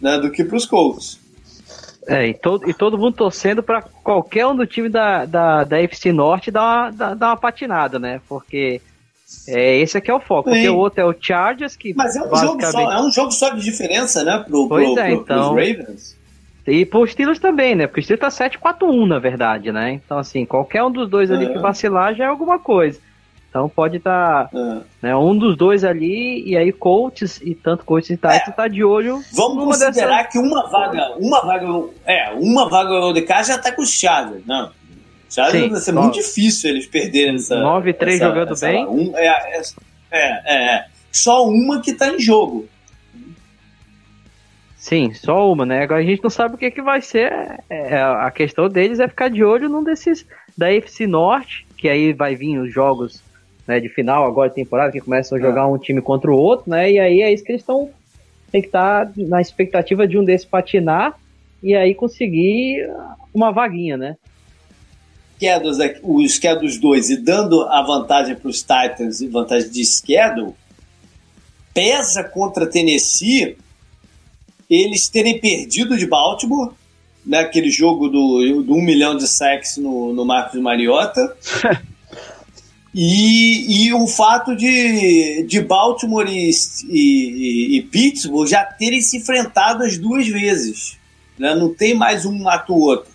Speaker 1: né, do que para os Colts.
Speaker 3: É, e todo, e todo mundo torcendo para qualquer um do time da, da, da FC Norte dar uma, dar, dar uma patinada, né? Porque é, esse aqui é o foco. Sim. Porque o outro é o Chargers, que.
Speaker 1: Mas é um, basicamente... jogo, só, é um jogo só de diferença, né? Pro,
Speaker 3: pois
Speaker 1: pro,
Speaker 3: é, pro, então... Ravens. E pro Steelers também, né? Porque o Steelers tá 7-4-1, na verdade, né? Então, assim, qualquer um dos dois ali que é. vacilar já é alguma coisa. Então pode estar tá, é. né, um dos dois ali, e aí Colts e tanto Colts e Titans é. tá de olho.
Speaker 1: Vamos considerar que uma vaga, uma vaga, é, uma vaga de cá já tá com o Chargers, não. Chargers vai ser muito difícil eles perderem essa.
Speaker 3: 9-3 jogando essa, bem.
Speaker 1: Um, é, é, é, é, só uma que tá em jogo.
Speaker 3: Sim, só uma, né? Agora a gente não sabe o que, que vai ser. É, é, a questão deles é ficar de olho num desses da FC Norte, que aí vai vir os jogos né, de final agora de temporada, que começam a é. jogar um time contra o outro, né? E aí é isso que eles estão. Tem que estar tá na expectativa de um desses patinar e aí conseguir uma vaguinha, né?
Speaker 1: Schedules, o schedule dois e dando a vantagem para os Titans e vantagem de schedule, pesa contra Tennessee eles terem perdido de Baltimore, né, aquele jogo do, do um milhão de sacks no, no Marcos Mariota. e, e o fato de, de Baltimore e, e, e, Pittsburgh já terem se enfrentado as duas vezes. Né? Não tem mais um mata o outro.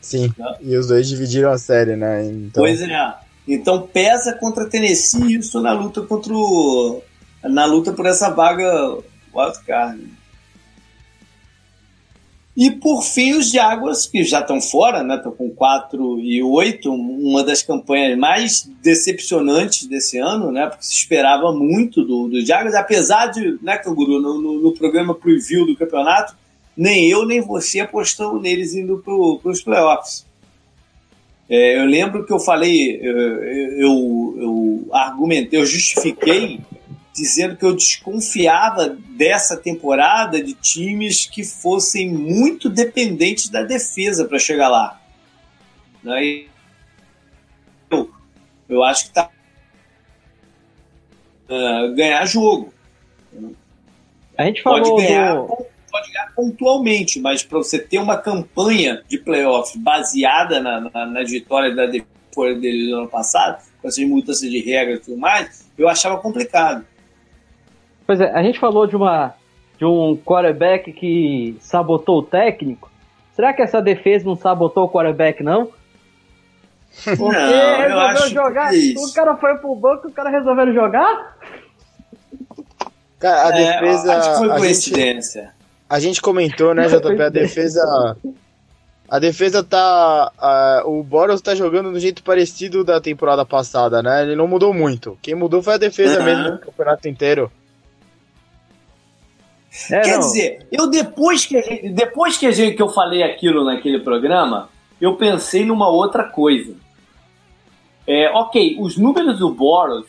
Speaker 2: Sim, né? e os dois dividiram a série, né?
Speaker 1: Então... Pois é. Então pesa contra Tennessee isso na luta contra o, na luta por essa vaga wildcard. E por fim, os Jaguars, que já estão fora, né? Estão com 4 e 8, uma das campanhas mais decepcionantes desse ano, né? Porque se esperava muito do, do Jaguars, apesar de, né, Canguru, no, no, no programa preview do campeonato, nem eu nem você apostamos neles indo para os playoffs. É, eu lembro que eu falei, eu, eu, eu argumentei, eu justifiquei dizendo que eu desconfiava dessa temporada de times que fossem muito dependentes da defesa para chegar lá. Né? Eu, eu acho que tá uh, ganhar jogo.
Speaker 3: A gente falou
Speaker 1: pode ganhar, do... pode ganhar pontualmente, mas para você ter uma campanha de playoffs baseada na, na, na vitória da defesa dele no ano passado, com essas mudanças de regras e tudo mais, eu achava complicado.
Speaker 3: Pois é, a gente falou de uma de um quarterback que sabotou o técnico. Será que essa defesa não sabotou o quarterback, não?
Speaker 1: Porque não, resolveu
Speaker 3: jogar. O cara foi pro banco e o cara resolveu jogar?
Speaker 2: Cara, a é, defesa.
Speaker 1: Acho que foi coincidência.
Speaker 2: A gente, a gente comentou, né, JP? A defesa. A defesa tá. Uh, o Boros tá jogando do jeito parecido da temporada passada, né? Ele não mudou muito. Quem mudou foi a defesa uhum. mesmo no campeonato inteiro.
Speaker 1: É, Quer não. dizer, eu depois que, gente, depois que, gente, que eu falei aquilo naquele programa, eu pensei numa outra coisa. É, ok, os números do Boros,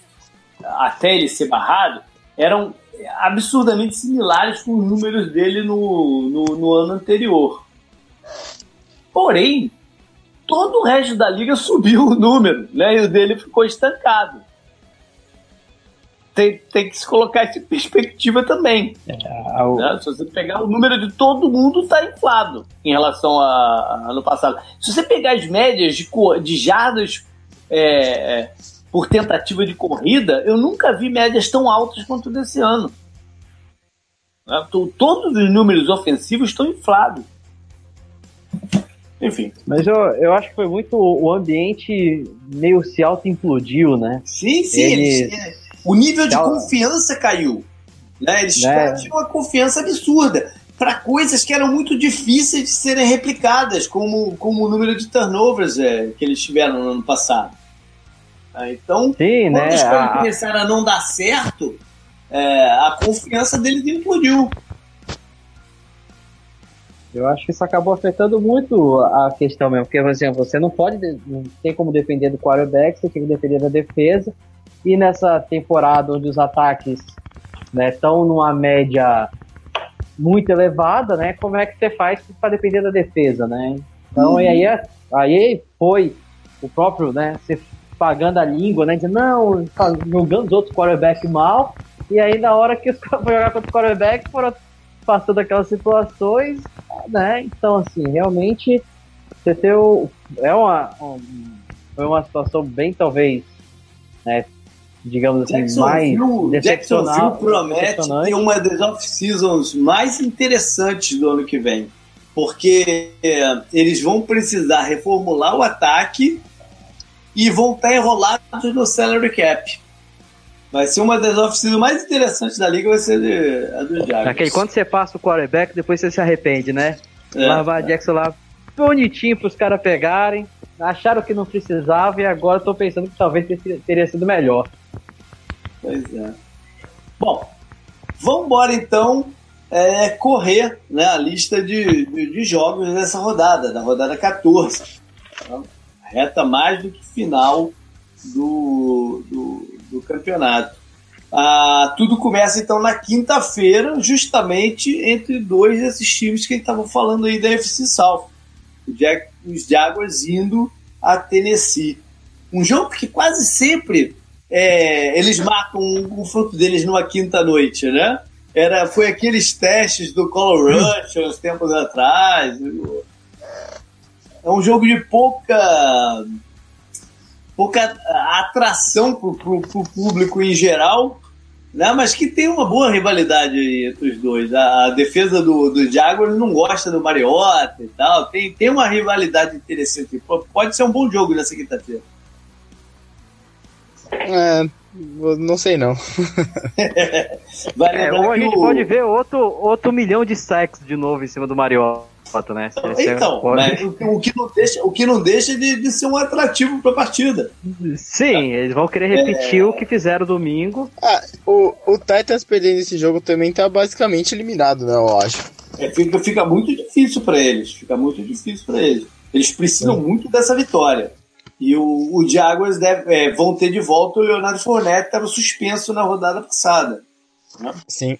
Speaker 1: até ele ser barrado, eram absurdamente similares com os números dele no, no, no ano anterior. Porém, todo o resto da liga subiu o número, né? E o dele ficou estancado. Tem, tem que se colocar em perspectiva também. É, né? Se você pegar o número de todo mundo, está inflado em relação a, ano passado. Se você pegar as médias de, de jardas é, é, por tentativa de corrida, eu nunca vi médias tão altas quanto desse ano. Né? Todos os números ofensivos estão inflados. Enfim.
Speaker 3: Mas eu, eu acho que foi muito. O ambiente meio se auto-implodiu, né?
Speaker 1: Sim, sim. Eles... Eles, o nível de confiança caiu. Né? Eles né? tinham uma confiança absurda para coisas que eram muito difíceis de serem replicadas, como, como o número de turnovers é, que eles tiveram no ano passado. Ah, então,
Speaker 3: Sim, quando
Speaker 1: né? as coisas a... começaram a não dar certo, é, a confiança deles implodiu.
Speaker 3: Eu acho que isso acabou afetando muito a questão mesmo, porque, por exemplo, você não pode, não tem como defender do quarterback, você tem que defender da defesa, e nessa temporada onde os ataques estão né, numa média muito elevada, né, como é que você faz para depender da defesa, né? Então, uhum. e aí, aí foi o próprio, né, você pagando a língua, né, dizendo, não, tá jogando os outros quarterbacks mal, e aí na hora que os caras foram jogar contra o quarterback, foram passando aquelas situações, né, então, assim, realmente, você ter o, é uma, um, foi uma situação bem, talvez, né, digamos assim, mais
Speaker 1: Jacksonville promete ter uma das off-seasons mais interessantes do ano que vem. Porque é, eles vão precisar reformular o ataque e vão estar enrolados no salary cap. Vai ser uma das off-seasons mais interessantes da liga, vai ser a do Jaguars.
Speaker 3: Aquele, quando você passa o quarterback, depois você se arrepende, né? É, Lavar é. Jackson lá bonitinho para os caras pegarem, acharam que não precisava e agora estou pensando que talvez teria sido melhor.
Speaker 1: Pois é. Bom, vamos embora então é, correr né, a lista de, de, de, jogos dessa rodada, da rodada 14. Então, reta mais do que final do, do, do campeonato. Ah, tudo começa então na quinta-feira, justamente entre dois desses times que estavam falando aí da FC South. Os Jaguars indo a Tennessee. Um jogo que quase sempre é, eles matam o fruto deles numa quinta noite, né? Era, foi aqueles testes do Color Rush uns tempos atrás. É um jogo de pouca pouca atração pro, pro público em geral, né? mas que tem uma boa rivalidade entre os dois. A, a defesa do, do não gosta do Mariota e tal. Tem, tem uma rivalidade interessante. Pode ser um bom jogo nessa quinta-feira.
Speaker 2: É, não sei não.
Speaker 3: é, ou a gente o... pode ver outro, outro milhão de sacks de novo em cima do Mariota, né?
Speaker 1: então, mas o, que não deixa, o que não deixa de, de ser um atrativo para a partida.
Speaker 3: Sim, eles vão querer repetir é... o que fizeram domingo.
Speaker 2: Ah, o, o Titans perdendo esse jogo também tá basicamente eliminado, né? Eu acho.
Speaker 1: É, fica, fica muito difícil para eles. Fica muito difícil para eles. Eles precisam é. muito dessa vitória. E o, o Jaguars deve, é, vão ter de volta o Leonardo Fournette, que estava suspenso na rodada passada. Né?
Speaker 2: Sim.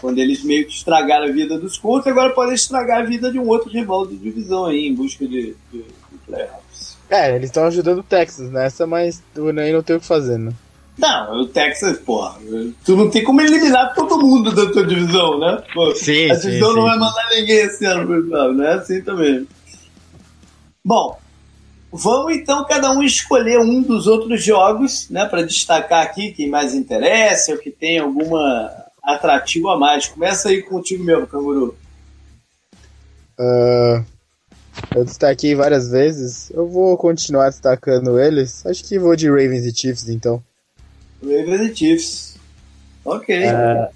Speaker 1: Quando eles meio que estragaram a vida dos Colts, agora podem estragar a vida de um outro rival de divisão aí, em busca de, de, de playoffs.
Speaker 2: É, eles estão ajudando o Texas nessa, mas aí não tem o que fazer, né?
Speaker 1: Não, o Texas, porra, tu não tem como eliminar todo mundo da tua divisão, né? Pô,
Speaker 2: sim,
Speaker 1: a divisão sim, não sim. vai mandar ninguém esse ano, não é assim também. Bom, Vamos então cada um escolher um dos outros jogos, né, para destacar aqui quem mais interessa, ou que tem alguma atrativo a mais. Começa aí contigo mesmo, Canguru.
Speaker 2: Uh, eu destaquei várias vezes. Eu vou continuar destacando eles. Acho que vou de Ravens e Chiefs, então.
Speaker 1: Ravens e Chiefs. Ok.
Speaker 2: Uh,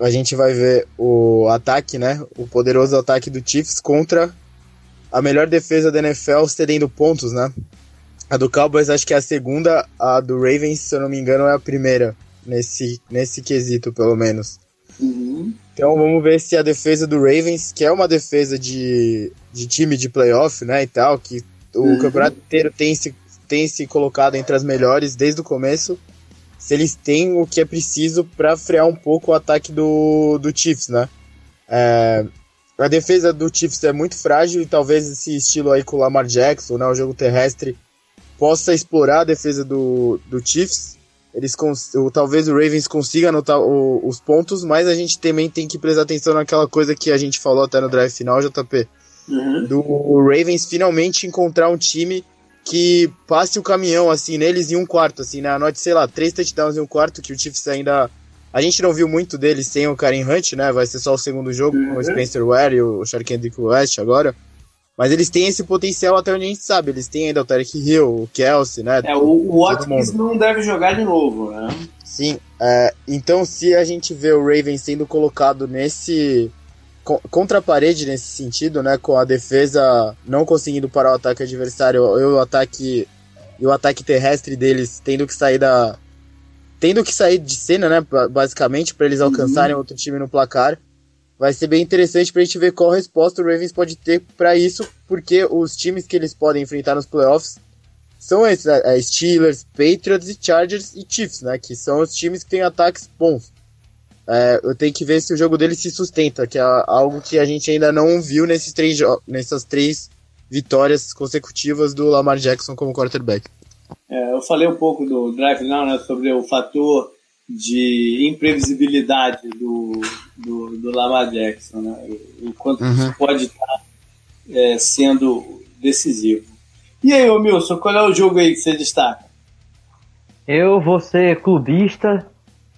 Speaker 2: a gente vai ver o ataque, né? O poderoso ataque do Chiefs contra a melhor defesa da NFL cedendo pontos, né? A do Cowboys acho que é a segunda, a do Ravens, se eu não me engano, é a primeira, nesse, nesse quesito, pelo menos. Uhum. Então vamos ver se a defesa do Ravens, que é uma defesa de, de time de playoff, né, e tal, que o uhum. campeonato inteiro tem se, tem se colocado entre as melhores desde o começo, se eles têm o que é preciso para frear um pouco o ataque do, do Chiefs, né? É, a defesa do Chiefs é muito frágil e talvez esse estilo aí com o Lamar Jackson, né, o jogo terrestre, possa explorar a defesa do, do Chiefs. eles talvez o Ravens consiga anotar o, os pontos, mas a gente também tem que prestar atenção naquela coisa que a gente falou até no drive final, JP, uhum. do Ravens finalmente encontrar um time que passe o caminhão assim neles em um quarto, assim, né? Anote, sei lá, três touchdowns em um quarto que o Chiefs ainda a gente não viu muito deles sem o Karen Hunt, né? Vai ser só o segundo jogo uhum. com o uhum. Spencer Ware e o Sharkendrick West agora. Mas eles têm esse potencial até onde a gente sabe. Eles têm ainda o Tarek Hill, o Kelsey, né?
Speaker 1: É, o, o Watkins não deve jogar de novo, né?
Speaker 2: Sim. É, então, se a gente vê o Ravens sendo colocado nesse. contra a parede nesse sentido, né? Com a defesa não conseguindo parar o ataque adversário e o ataque. E o ataque terrestre deles tendo que sair da. Tendo que sair de cena, né? Basicamente, para eles uhum. alcançarem uhum. outro time no placar vai ser bem interessante pra gente ver qual resposta o Ravens pode ter para isso, porque os times que eles podem enfrentar nos playoffs são esses, né? É Steelers, Patriots e Chargers e Chiefs, né? Que são os times que têm ataques bons. É, eu tenho que ver se o jogo deles se sustenta, que é algo que a gente ainda não viu nesses três nessas três vitórias consecutivas do Lamar Jackson como quarterback.
Speaker 1: É, eu falei um pouco do drive now, né, sobre o fator de imprevisibilidade do, do, do Lamar Jackson, né? o quanto uhum. isso pode estar é, sendo decisivo. E aí, ô Milson, qual é o jogo aí que você destaca?
Speaker 3: Eu vou ser clubista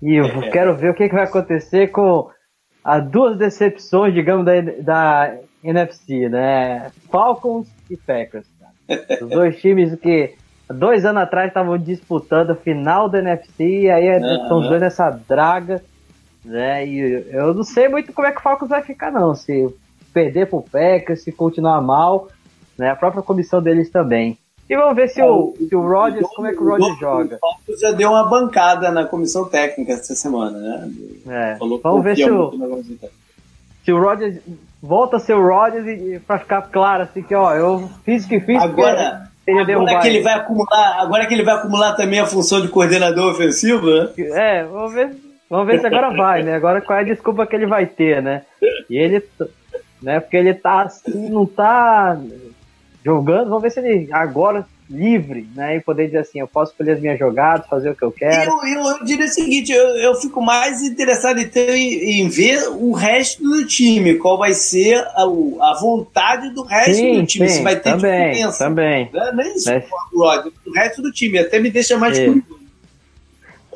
Speaker 3: e eu é. quero ver o que, que vai acontecer com as duas decepções, digamos, da, da NFC, né? Falcons e Packers. Os dois times que dois anos atrás estavam disputando a final da NFC, e aí uhum. estão os dois nessa draga, né? E eu não sei muito como é que o Falcons vai ficar, não. Se perder pro Packers, se continuar mal, né? A própria comissão deles também. E vamos ver se é, o, se o Rodgers, como é que o Rodgers joga. O
Speaker 1: Falcons já deu uma bancada na comissão técnica essa semana, né?
Speaker 3: É, Falou vamos ver se o, se o Rodgers volta a ser o Rodgers e, pra ficar claro assim que, ó, eu fiz o que fiz.
Speaker 1: Agora, Agora que ele vai acumular, agora que ele vai acumular também a função de coordenador ofensivo, né?
Speaker 3: É, vamos ver, vamos ver se agora vai, né? Agora qual é a desculpa que ele vai ter, né? E ele, né? Porque ele tá assim, não tá jogando. Vamos ver se ele agora livre, né? E poder dizer assim, eu posso escolher as minhas jogadas, fazer o que eu quero.
Speaker 1: Eu, eu, eu diria o seguinte, eu, eu fico mais interessado em, ter, em, em, ver o resto do time, qual vai ser a, a vontade do resto sim, do time, sim, se vai ter
Speaker 3: também, diferença. Também,
Speaker 1: não, é isso, Mas... O resto do time, até me deixa mais é. curioso.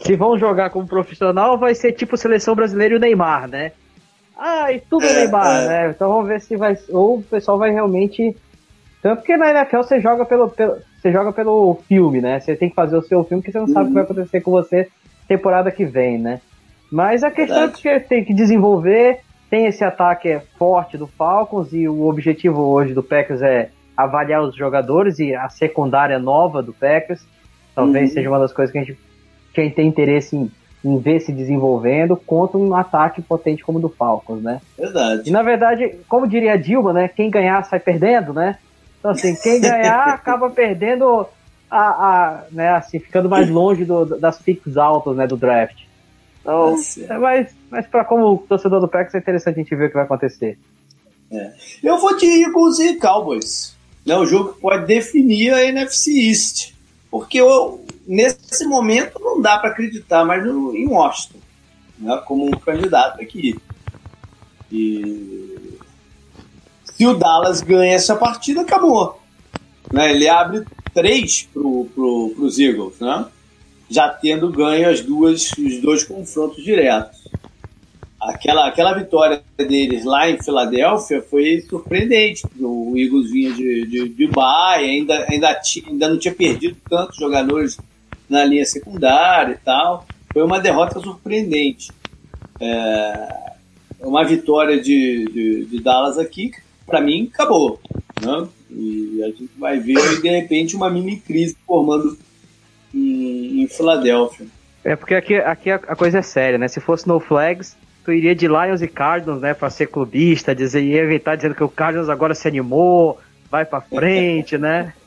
Speaker 3: Se vão jogar como profissional, vai ser tipo seleção brasileira e o Neymar, né? Ah, e tudo é, Neymar, é. né? Então vamos ver se vai. Ou o pessoal vai realmente. Tanto que na NFL você joga pelo, pelo, você joga pelo filme, né? Você tem que fazer o seu filme, porque você não uhum. sabe o que vai uhum. acontecer com você temporada que vem, né? Mas a questão é que tem que desenvolver, tem esse ataque forte do Falcons e o objetivo hoje do Packers é avaliar os jogadores e a secundária nova do Packers. Talvez uhum. seja uma das coisas que a gente quem tem interesse em, em ver se desenvolvendo contra um ataque potente como o do Falcons, né?
Speaker 1: Verdade.
Speaker 3: E na verdade, como diria a Dilma, né? Quem ganhar sai perdendo, né? Então, assim, quem ganhar acaba perdendo a, a, né, assim, ficando mais longe do, das picks altas, né, do draft. Então, é, mas, mas para como torcedor do Packers é interessante a gente ver o que vai acontecer.
Speaker 1: É. Eu vou de Eagles e Cowboys. Né, o jogo que pode definir a NFC East. Porque eu, nesse momento não dá para acreditar mais no, em Washington né, como um candidato aqui. E se o Dallas ganha essa partida, acabou. Né? Ele abre três para pro, os Eagles, né? já tendo ganho as duas, os dois confrontos diretos. Aquela, aquela vitória deles lá em Filadélfia foi surpreendente. O Eagles vinha de, de, de ainda, ainda, tinha, ainda não tinha perdido tantos jogadores na linha secundária e tal. Foi uma derrota surpreendente. É, uma vitória de, de, de Dallas aqui para mim, acabou. Né? E a gente vai ver, de repente, uma mini crise formando em, em Filadélfia.
Speaker 3: É porque aqui, aqui a, coisa é séria, né? Se fosse no Flags, tu iria de Lions e Cardinals, né, para ser clubista, dizer, ia evitar dizendo que o Cardinals agora se animou, vai para frente, né?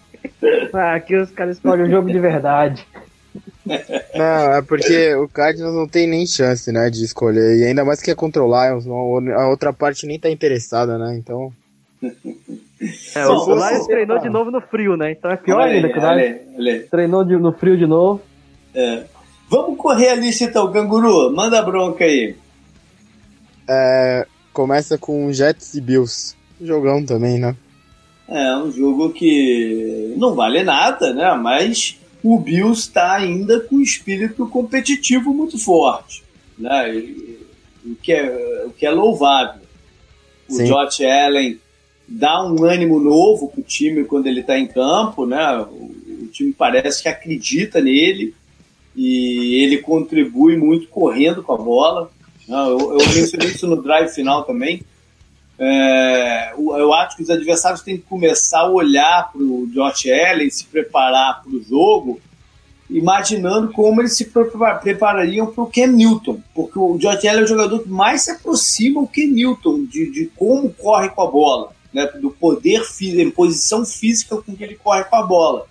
Speaker 3: Ah, aqui os caras escolhem um jogo de verdade.
Speaker 2: Não, é porque o Cardinals não tem nem chance, né, de escolher. E ainda mais que é contra o Lions, a outra parte nem tá interessada, né? Então.
Speaker 3: É, o, o Lions treinou de novo no frio, né? Então é pior ainda que o Lions treinou de, no frio de novo.
Speaker 1: É. Vamos correr a lista então, Canguru. Manda a bronca aí.
Speaker 2: É, começa com Jets e Bills. Jogão também, né?
Speaker 1: É um jogo que não vale nada, né? Mas o Bills está ainda com um espírito competitivo muito forte, né? O que é, o que é louvável. O Sim. Josh Allen dá um ânimo novo pro time quando ele está em campo, né? O, o time parece que acredita nele e ele contribui muito correndo com a bola. Eu, eu mencionei isso no drive final também. É, eu acho que os adversários têm que começar a olhar para o Josh Allen, se preparar para o jogo, imaginando como eles se preparariam para o Ken Newton, porque o Josh Allen é o jogador que mais se aproxima do Ken Newton, de, de como corre com a bola, né, do poder físico, posição física com que ele corre com a bola.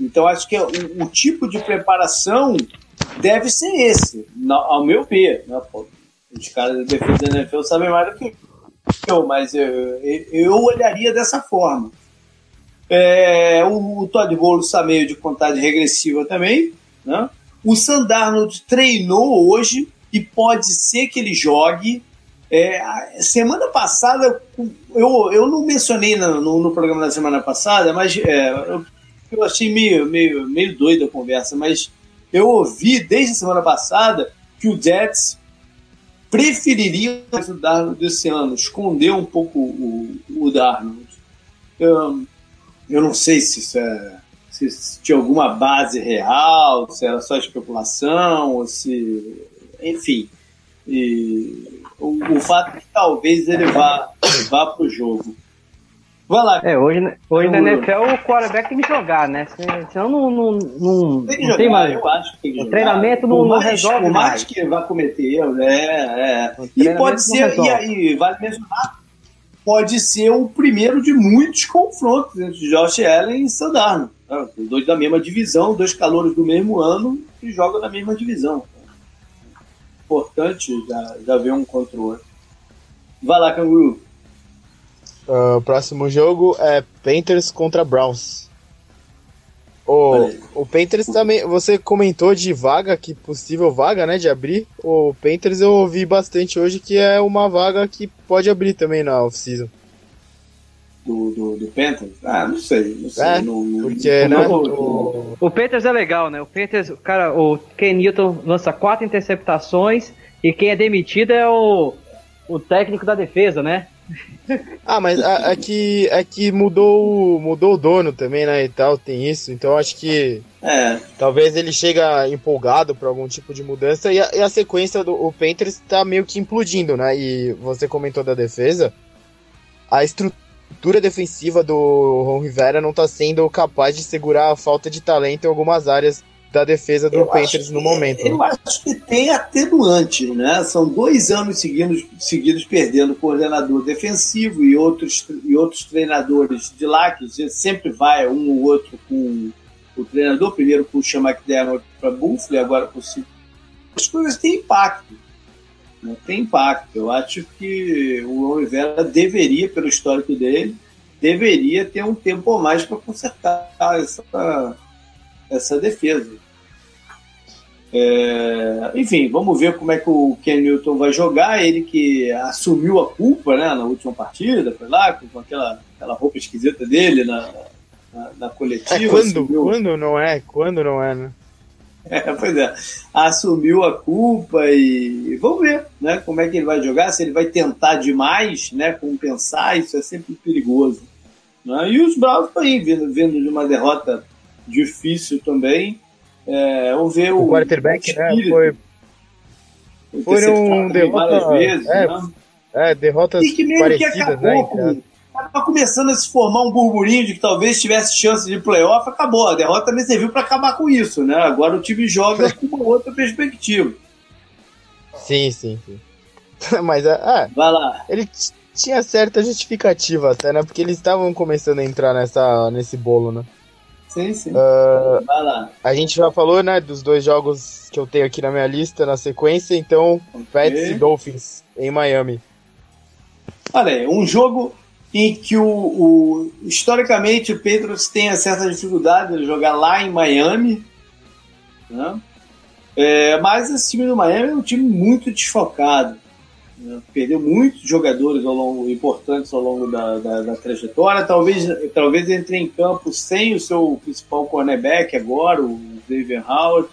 Speaker 1: Então acho que o, o tipo de preparação deve ser esse, ao meu ver. Né? os caras da defesa da NFL sabem mais do que eu, mas eu, eu olharia dessa forma. É, o, o Todd Bowles está meio de contagem regressiva também. Né? O Sandarnold treinou hoje e pode ser que ele jogue. É, semana passada, eu, eu não mencionei no, no, no programa da semana passada, mas é, eu, eu, achei meio, meio, meio doida a conversa, mas eu ouvi desde a semana passada que o Jets preferiria o Darnold desse ano, esconder um pouco o, o Darnold. Eu, eu não sei se isso é se tinha alguma base real, se era só especulação, ou se. Enfim. E, o, o fato que talvez ele vá, vá para o jogo.
Speaker 3: Vai lá. É, hoje, hoje na NFL o quarterback tem que jogar, né? Senão não, não, não,
Speaker 1: tem, que jogar, tem mais. Eu acho que tem que
Speaker 3: o treinamento não, mais, não resolve
Speaker 1: por mais. mais que vá cometer erros, é, é. E pode ser, e aí, vale mencionar, pode ser o primeiro de muitos confrontos entre Josh Allen e Sandarno. Né? Dois da mesma divisão, dois calores do mesmo ano que jogam na mesma divisão. Importante já, já ver um contra o outro. Vai lá, Canguru.
Speaker 2: Uh, o próximo jogo é Panthers contra Browns. O, o Panthers também, você comentou de vaga, que possível vaga, né, de abrir. O Panthers eu ouvi bastante hoje que é uma vaga que pode abrir também na off-season.
Speaker 1: Do, do, do, Panthers? Ah, não sei, não sei.
Speaker 2: É,
Speaker 1: não,
Speaker 2: porque,
Speaker 3: não, né, o, o, Panthers é legal, né? O Panthers, o cara, o Ken Newton lança quatro interceptações e quem é demitido é o, o técnico da defesa, né?
Speaker 2: ah, mas é que, é que mudou, mudou o dono também, né? E tal, tem isso. Então acho que
Speaker 1: é.
Speaker 2: talvez ele chega empolgado para algum tipo de mudança. E a, e a sequência do o Panthers tá meio que implodindo, né? E você comentou da defesa. A estrutura defensiva do Ron Rivera não tá sendo capaz de segurar a falta de talento em algumas áreas da defesa do eu Panthers no momento.
Speaker 1: Eu acho que tem atenuante, né? São dois anos seguidos, seguidos perdendo coordenador defensivo e outros, e outros treinadores de lá, que sempre vai um ou outro com o treinador, primeiro com o McDermott para Buffalo e agora com o As coisas têm impacto. Né? Tem impacto. Eu acho que o Oliveira deveria, pelo histórico dele, deveria ter um tempo a mais para consertar essa, essa defesa. É, enfim, vamos ver como é que o Ken Newton vai jogar. Ele que assumiu a culpa né, na última partida, foi lá com aquela, aquela roupa esquisita dele na, na, na coletiva.
Speaker 2: É, quando, assumiu... quando não é? Quando não é, né?
Speaker 1: É, pois é, assumiu a culpa e vamos ver né, como é que ele vai jogar, se ele vai tentar demais né, compensar, isso é sempre perigoso. Né? E os Bravos aí, vindo, vindo de uma derrota difícil também. É, vamos ver o,
Speaker 2: o quarterback, o né? Foi, foram derrotas, vezes, é, né? é, derrotas e que meio parecidas, que acabou
Speaker 1: né? Estava começando a se formar um burburinho de que talvez tivesse chance de playoff, acabou. A derrota também serviu para acabar com isso, né? Agora o time joga com uma outra perspectiva.
Speaker 2: Sim, sim, sim. Mas, é,
Speaker 1: Vai lá.
Speaker 2: ele tinha certa justificativa até, né? Porque eles estavam começando a entrar nessa, nesse bolo, né?
Speaker 1: Sim, sim. Uh, Vai lá.
Speaker 2: A gente já falou, né, dos dois jogos que eu tenho aqui na minha lista na sequência, então okay. Pets e Dolphins em Miami.
Speaker 1: Olha, um jogo em que o, o historicamente o Pedro tem certa dificuldade de jogar lá em Miami, né? É, mas esse time do Miami é um time muito desfocado. Né? Perdeu muitos jogadores ao longo, importantes ao longo da, da, da, trajetória. Talvez, talvez entre em campo sem o seu principal cornerback agora, o David Howard,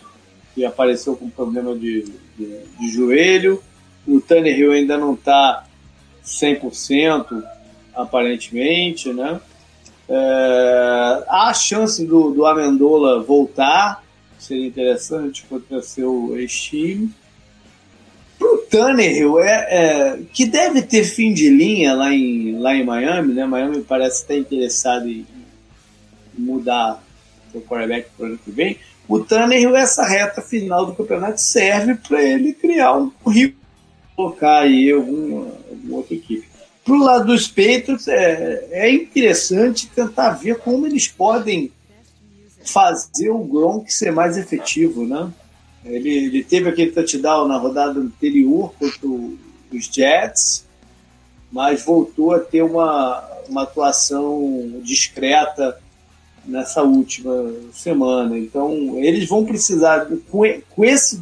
Speaker 1: que apareceu com problema de, de, de joelho. O Tanner Hill ainda não está 100%, aparentemente, né? É, há a chance do, do Amendola voltar, seria interessante contra seu ex-time. Pro Tannehill, é, é, que deve ter fim de linha lá em, lá em Miami, né? Miami parece estar interessado em, mudar o quarterback para o ano que vem. O Tannehill, essa reta final do campeonato, serve para ele criar um currículo, colocar aí alguma outra equipe. Pro lado dos Patriots, é, é interessante tentar ver como eles podem fazer o Gronk ser mais efetivo, né? Ele, ele teve aquele touchdown na rodada anterior contra os Jets, mas voltou a ter uma, uma atuação discreta nessa última semana. Então, eles vão precisar, com, com esse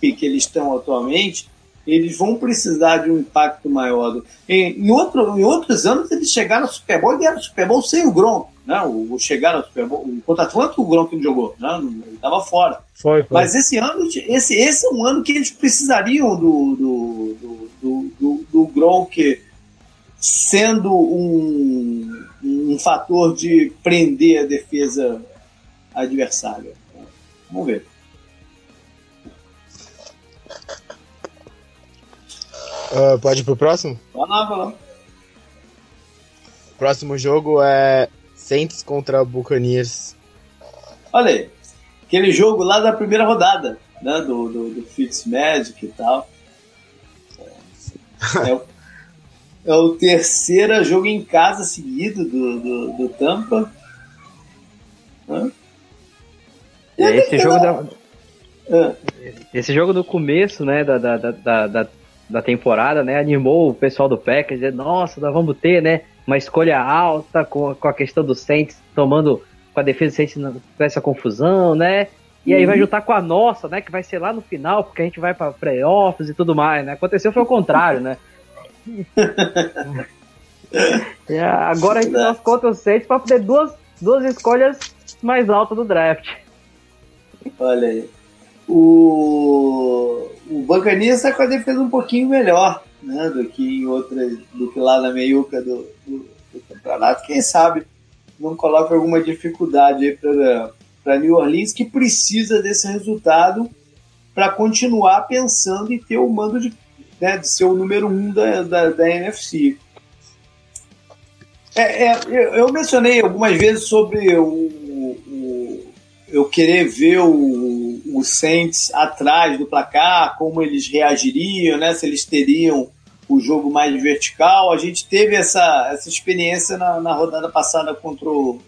Speaker 1: que eles estão atualmente, eles vão precisar de um impacto maior. Em, em, outro, em outros anos, eles chegaram ao Super Bowl e ganharam o Super Bowl sem o Gronk. Né? O, o chegaram ao Super Bowl. Contra Atlanta, o Gronk não jogou. Né? Ele estava fora.
Speaker 2: Foi, foi.
Speaker 1: Mas esse ano, esse, esse é um ano que eles precisariam do, do, do, do, do, do Gronk sendo um, um fator de prender a defesa adversária. Vamos ver.
Speaker 2: Uh, pode ir pro próximo?
Speaker 1: Vai lá, vai lá.
Speaker 2: Próximo jogo é Saints contra Buccaneers.
Speaker 1: Olha aí, aquele jogo lá da primeira rodada, né? Do, do, do Fitzmagic e tal. É, o, é o terceiro jogo em casa seguido do, do, do Tampa.
Speaker 3: É, esse jogo da... Esse jogo no começo, né, da, da, da, da, da temporada, né, animou o pessoal do Packers, dizendo, nossa, nós vamos ter, né, uma escolha alta com, com a questão do Saints tomando com a defesa do Saints com essa confusão, né, e aí uhum. vai juntar com a nossa, né, que vai ser lá no final, porque a gente vai para playoffs e tudo mais, né, aconteceu foi o contrário, né. e agora a gente nós contra o Saints para poder duas, duas escolhas mais altas do draft.
Speaker 1: Olha aí. O, o Buccaneers está com a defesa um pouquinho melhor né, do que em outras, do que lá na meiuca do, do, do campeonato. Quem sabe não coloca alguma dificuldade para New Orleans, que precisa desse resultado para continuar pensando em ter o mando de, né, de ser o número um da, da, da NFC. É, é, eu mencionei algumas vezes sobre o, eu querer ver o, o Saints atrás do placar, como eles reagiriam, né? Se eles teriam o jogo mais vertical. A gente teve essa, essa experiência na, na rodada passada contra, o,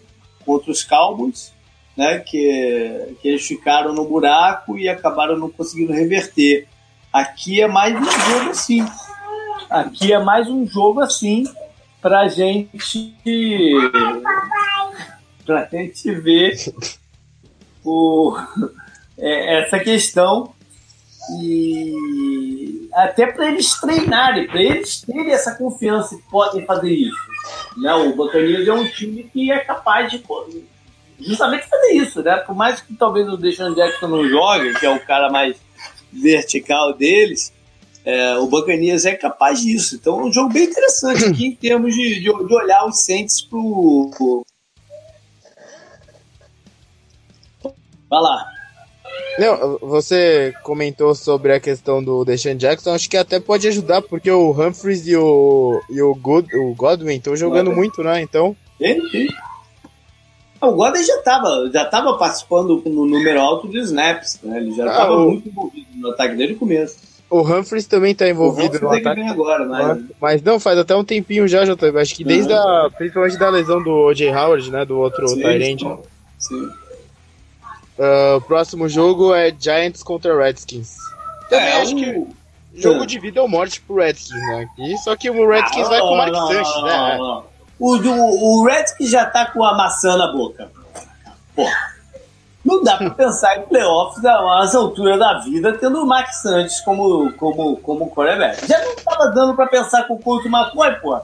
Speaker 1: contra os Cowboys, né? Que, que eles ficaram no buraco e acabaram não conseguindo reverter. Aqui é mais um jogo assim. Aqui é mais um jogo assim pra gente pra gente ver o, é, essa questão e até para eles treinarem, para eles terem essa confiança que podem fazer isso. Né? O Buccaneers é um time que é capaz de justamente fazer isso, né? Por mais que talvez o Deshaun Jackson não jogue, que é o cara mais vertical deles, é, o Buccaneers é capaz disso. Então é um jogo bem interessante aqui em termos de, de, de olhar os Saints pro, Vai lá.
Speaker 2: Não, você comentou sobre a questão do Deshaun Jackson, acho que até pode ajudar, porque o Humphries e o, e o, God, o Godwin estão jogando Godwin. muito, né? Então.
Speaker 1: Sim, sim. O Godwin já estava já tava participando no número alto de snaps, né? Ele já estava ah, muito envolvido no ataque desde o começo.
Speaker 2: O Humphries também está envolvido no ataque.
Speaker 1: Agora, mas...
Speaker 2: mas não, faz até um tempinho já, já acho que desde uhum. a. Principalmente da lesão do O.J. Howard, né? Do outro Tyrant. Sim. Uh, o próximo jogo é Giants contra Redskins. Também é, acho que jogo de vida ou morte pro Redskins, né? E, só que o Redskins ah, vai com o Mark Sanchez, né?
Speaker 1: O, o, o Redskins já tá com a maçã na boca. Porra. Não dá para pensar em playoffs às alturas da vida tendo o Max Santos como, como, como quarterback. Já não estava dando para pensar com o Couto McCoy, pô.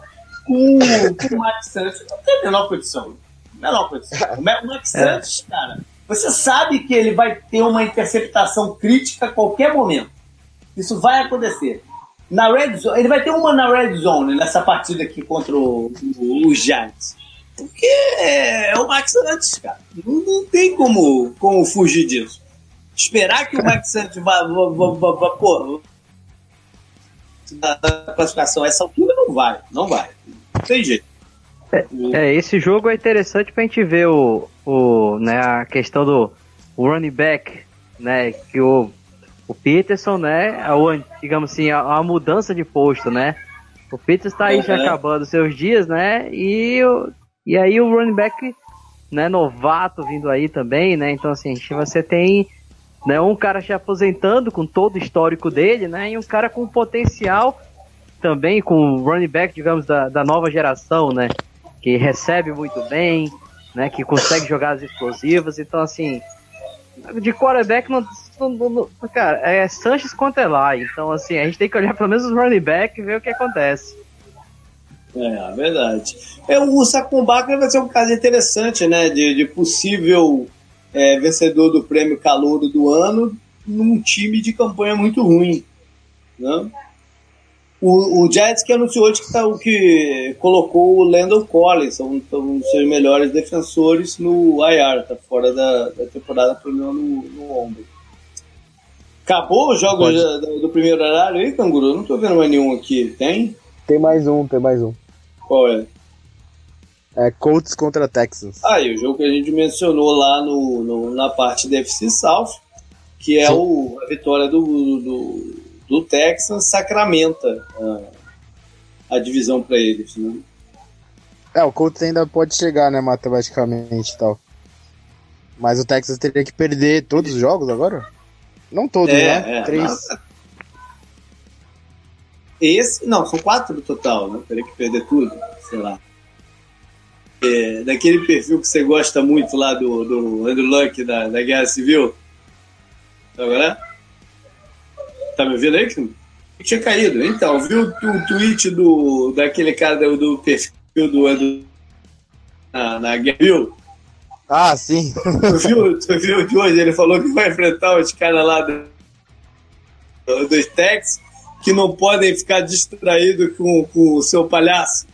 Speaker 1: Com, com o Max Santos não tem a menor condição. Menor condição. O Max é. Santos, cara, você sabe que ele vai ter uma interceptação crítica a qualquer momento. Isso vai acontecer. Na red zone, ele vai ter uma na red zone nessa partida aqui contra o, Giants. Porque é, é o Max Santos, cara. Não, não, tem como, como fugir disso. Esperar que o Max Santos vá, vá, vá, vá, vá pô, da classificação a essa altura não vai, não vai. Não tem jeito.
Speaker 3: É, é, esse jogo é interessante pra gente ver o, o, né, a questão do running back, né, que o, o Peterson, né, a, digamos assim, a, a mudança de posto, né, o Peterson está aí uhum. já acabando seus dias, né, e, e aí o running back, né, novato vindo aí também, né, então assim, você tem, né, um cara se aposentando com todo o histórico dele, né, e um cara com potencial também, com o running back, digamos, da, da nova geração, né, que recebe muito bem, né, que consegue jogar as explosivas. Então, assim, de quarterback, não, não, não, cara, é Sanches contra Eli. Então, assim, a gente tem que olhar pelo menos os running back e ver o que acontece.
Speaker 1: É, verdade. É, o Sacumbacra vai ser um caso interessante, né, de, de possível é, vencedor do prêmio Calouro do ano num time de campanha muito ruim, né? O, o Jets que anunciou hoje que, tá, que colocou o Landon Collins, um, um dos seus melhores defensores, no IR, tá fora da, da temporada, problema no, no ombro. Acabou os jogos do, do, primeiro horário aí, Canguru? Não tô vendo mais nenhum aqui. Tem?
Speaker 2: Tem mais um, tem mais um.
Speaker 1: Qual é?
Speaker 2: É Colts contra Texans.
Speaker 1: Ah, e o jogo que a gente mencionou lá no, no na parte da FC South, que é o, a vitória do, do do Texas sacramenta a, a divisão para eles. Né?
Speaker 2: É, o Colts ainda pode chegar, né, matematicamente e tal. Mas o Texas teria que perder todos os jogos agora? Não todos, é, né? É, Três.
Speaker 1: Esse, não, são quatro no total, né? Teria que perder tudo, sei lá. É, daquele perfil que você gosta muito lá do, do Andrew Luck da, da Guerra Civil. Agora? Tá me ouvindo aí? Que tinha caído. Então, viu o tweet do, daquele cara do, do perfil do Edu na, na Guerra?
Speaker 2: Ah, sim.
Speaker 1: Tu viu, tu viu de hoje? Ele falou que vai enfrentar os caras lá do, dos Tex que não podem ficar distraídos com, com o seu palhaço,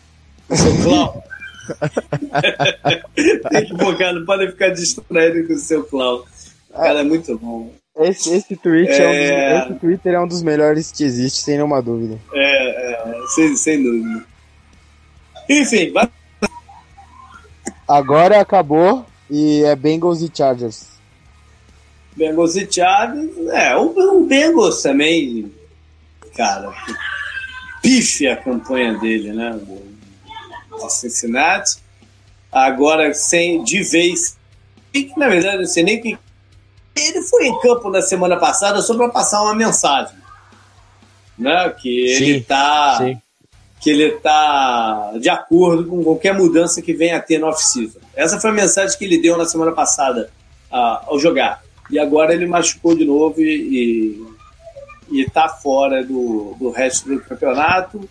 Speaker 1: com o seu clown. Tem que focar, não podem ficar distraídos com o seu clown. O cara é muito bom.
Speaker 2: Esse, esse, tweet é... é um dos, esse Twitter é um dos melhores que existe, sem nenhuma dúvida.
Speaker 1: É, é sem, sem dúvida. Enfim, vai...
Speaker 2: Agora acabou e é Bengals e Chargers.
Speaker 1: Bengals e Chargers, é, o, o Bengals também, cara, pife a campanha dele, né, de Cincinnati. Agora, sem, de vez, na verdade, não sei nem que ele foi em campo na semana passada só para passar uma mensagem, né? Que ele está que ele tá de acordo com qualquer mudança que venha a ter no off-season. Essa foi a mensagem que ele deu na semana passada uh, ao jogar. E agora ele machucou de novo e, e, e tá fora do, do resto do campeonato.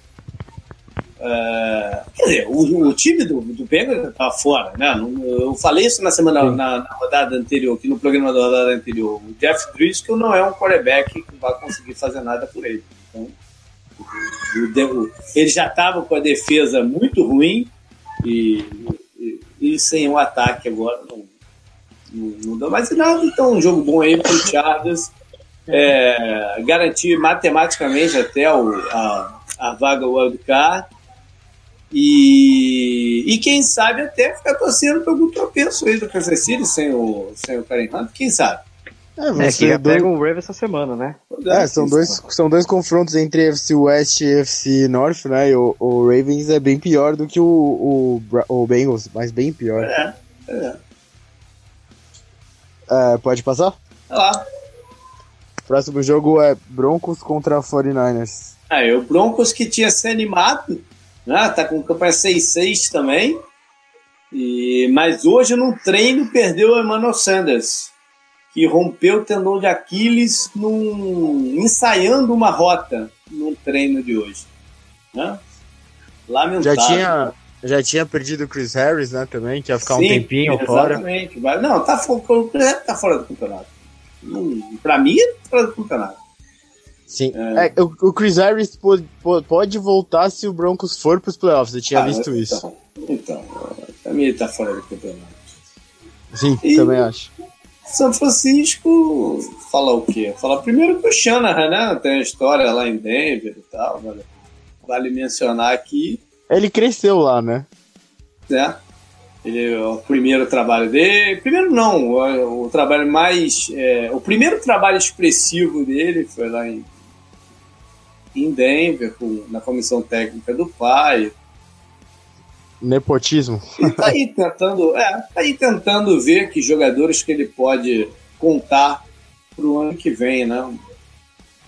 Speaker 1: Uh, quer dizer, o, o, time do, do Bengals tá fora, né? Eu falei isso na semana na, na, rodada anterior, aqui no programa da rodada anterior. O Jeff Driscoll não é um quarterback que vai conseguir fazer nada por ele. Então, o, o, ele já estava com a defesa muito ruim e, e, e, sem um ataque agora não, não, não dá mais nada. Então, um jogo bom aí para o Chargers. É, garantir matematicamente até o, a, a vaga Wildcard e, e quem sabe até ficar torcendo para algum tropeço aí do Kansas City sem o, sem o Karen Hunt, quem sabe?
Speaker 3: É, é que já dois... pega o Rave essa semana, né?
Speaker 2: É, são dois, são dois confrontos entre FC West e FC North, né? E o, o Ravens é bem pior do que o, o, o Bengals, mas bem pior.
Speaker 1: É, é.
Speaker 2: é pode passar?
Speaker 1: Vai lá.
Speaker 2: Próximo jogo é Broncos contra 49ers.
Speaker 1: Ah, é o Broncos que tinha se animado né? Tá com campanha 6-6 também. E, mas hoje no treino perdeu o Emmanuel Sanders. que rompeu o tendão de Aquiles num, ensaiando uma rota no treino de hoje. Né?
Speaker 2: Lamentável. Já tinha, já tinha perdido o Chris Harris, né, também, que ia ficar Sim, um tempinho exatamente.
Speaker 1: fora. Não, tá, o Chris Harris tá fora do campeonato. Pra mim, tá fora do campeonato.
Speaker 2: Sim. É. É, o, o, Chris Harris pode, pode voltar se o Broncos for pros playoffs. Eu tinha ah, visto
Speaker 1: então,
Speaker 2: isso.
Speaker 1: Então, pra mim ele tá fora do campeonato.
Speaker 2: Sim, e também acho.
Speaker 1: São Francisco fala o quê? Fala primeiro que o Shanahan, né? Tem a história lá em Denver e tal. Vale, vale mencionar aqui.
Speaker 2: Ele cresceu lá, né?
Speaker 1: É. Ele, o primeiro trabalho dele. Primeiro não, o, o trabalho mais. É, o primeiro trabalho expressivo dele foi lá em, em Denver, com, na comissão técnica do pai.
Speaker 2: Nepotismo.
Speaker 1: E tá aí tentando, é, tá aí tentando ver que jogadores que ele pode contar pro ano que vem, né?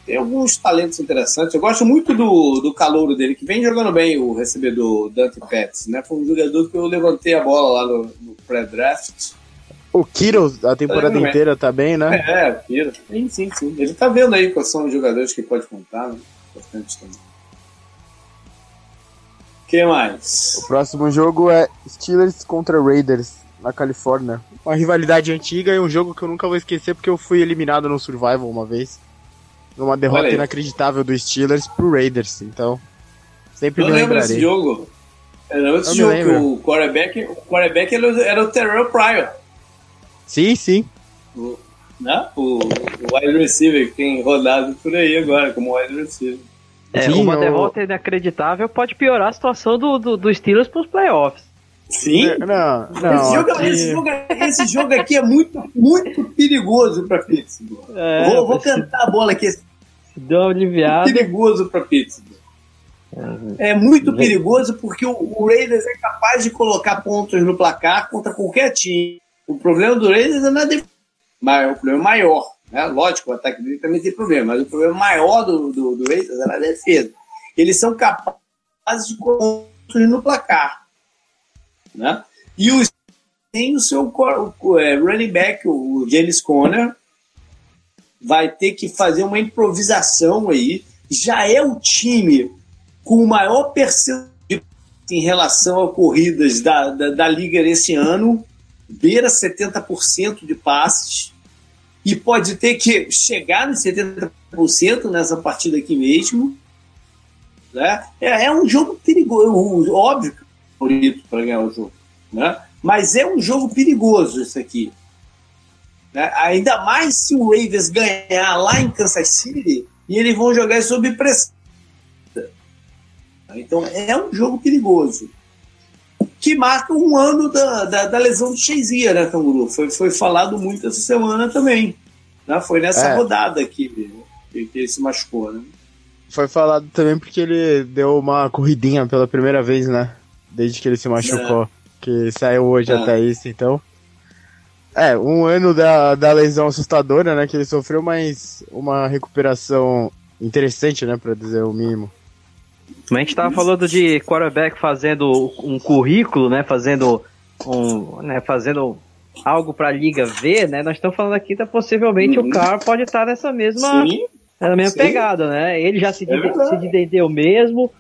Speaker 1: Tem alguns talentos interessantes. Eu gosto muito do, do calouro dele, que vem jogando bem o recebedor Dante Pettis, né? Foi um jogador que eu levantei a bola lá no, no pré-draft.
Speaker 2: O Kiro, a temporada tá inteira, tá bem, né?
Speaker 1: É, o Kiro. Sim, sim, sim. Ele tá vendo aí quais são os jogadores que pode contar, né? Importante também que mais?
Speaker 2: O próximo jogo é Steelers contra Raiders, na Califórnia. Uma rivalidade antiga e um jogo que eu nunca vou esquecer porque eu fui eliminado no Survival uma vez. Numa derrota inacreditável do Steelers pro Raiders, então. Sempre eu me lembro desse
Speaker 1: jogo. Eu lembro desse jogo lembro. o quarterback, o quarterback era o Terrell Pryor.
Speaker 2: Sim, sim.
Speaker 1: O, né? o, o wide receiver que tem rodado por aí agora como wide receiver.
Speaker 3: É, Sim, uma derrota inacreditável pode piorar a situação do, do, do Steelers para os playoffs.
Speaker 1: Sim.
Speaker 2: É, não, não,
Speaker 1: esse, jogo, aqui... esse, jogo, esse, jogo, aqui é muito, muito perigoso para Pittsburgh. É, vou, vou cantar a bola aqui.
Speaker 3: Deu uma aliviada.
Speaker 1: Perigoso para Pittsburgh. É muito perigoso porque o, o Raiders é capaz de colocar pontos no placar contra qualquer time. O problema do Raiders é na defesa. Mas o problema maior. Né? Lógico, o ataque dele também tem problema, mas o problema maior do, do, do Raiders é na defesa. Eles são capazes de construir no placar. Né? E os, tem o seu o, é, running back, o James Conner, vai ter que fazer uma improvisação aí. Já é o time com o maior percentual em relação a corridas da, da, da liga esse ano, beira 70% de passes e pode ter que chegar nos 70% nessa partida aqui mesmo. Né? É, é um jogo perigoso, óbvio é favorito para ganhar o jogo, né? mas é um jogo perigoso isso aqui. Né? Ainda mais se o Ravens ganhar lá em Kansas City e eles vão jogar sob pressão. Então é um jogo perigoso que marca um ano da, da, da lesão do Shazier, né, Canguru? Foi, foi falado muito essa semana também. Né? Foi nessa é. rodada que, que, que ele se machucou, né?
Speaker 2: Foi falado também porque ele deu uma corridinha pela primeira vez, né? Desde que ele se machucou. É. Que saiu hoje é. até isso, então. É, um ano da, da lesão assustadora, né? Que ele sofreu, mas uma recuperação interessante, né? Pra dizer o mínimo.
Speaker 3: A gente tava falando de quarterback fazendo um currículo, né? Fazendo um, né, fazendo algo para a liga ver, né? Nós estamos falando aqui, tá possivelmente uhum. o Carr pode estar nessa mesma, sim, nessa mesma pegada, né? Ele já se, é se entendeu mesmo,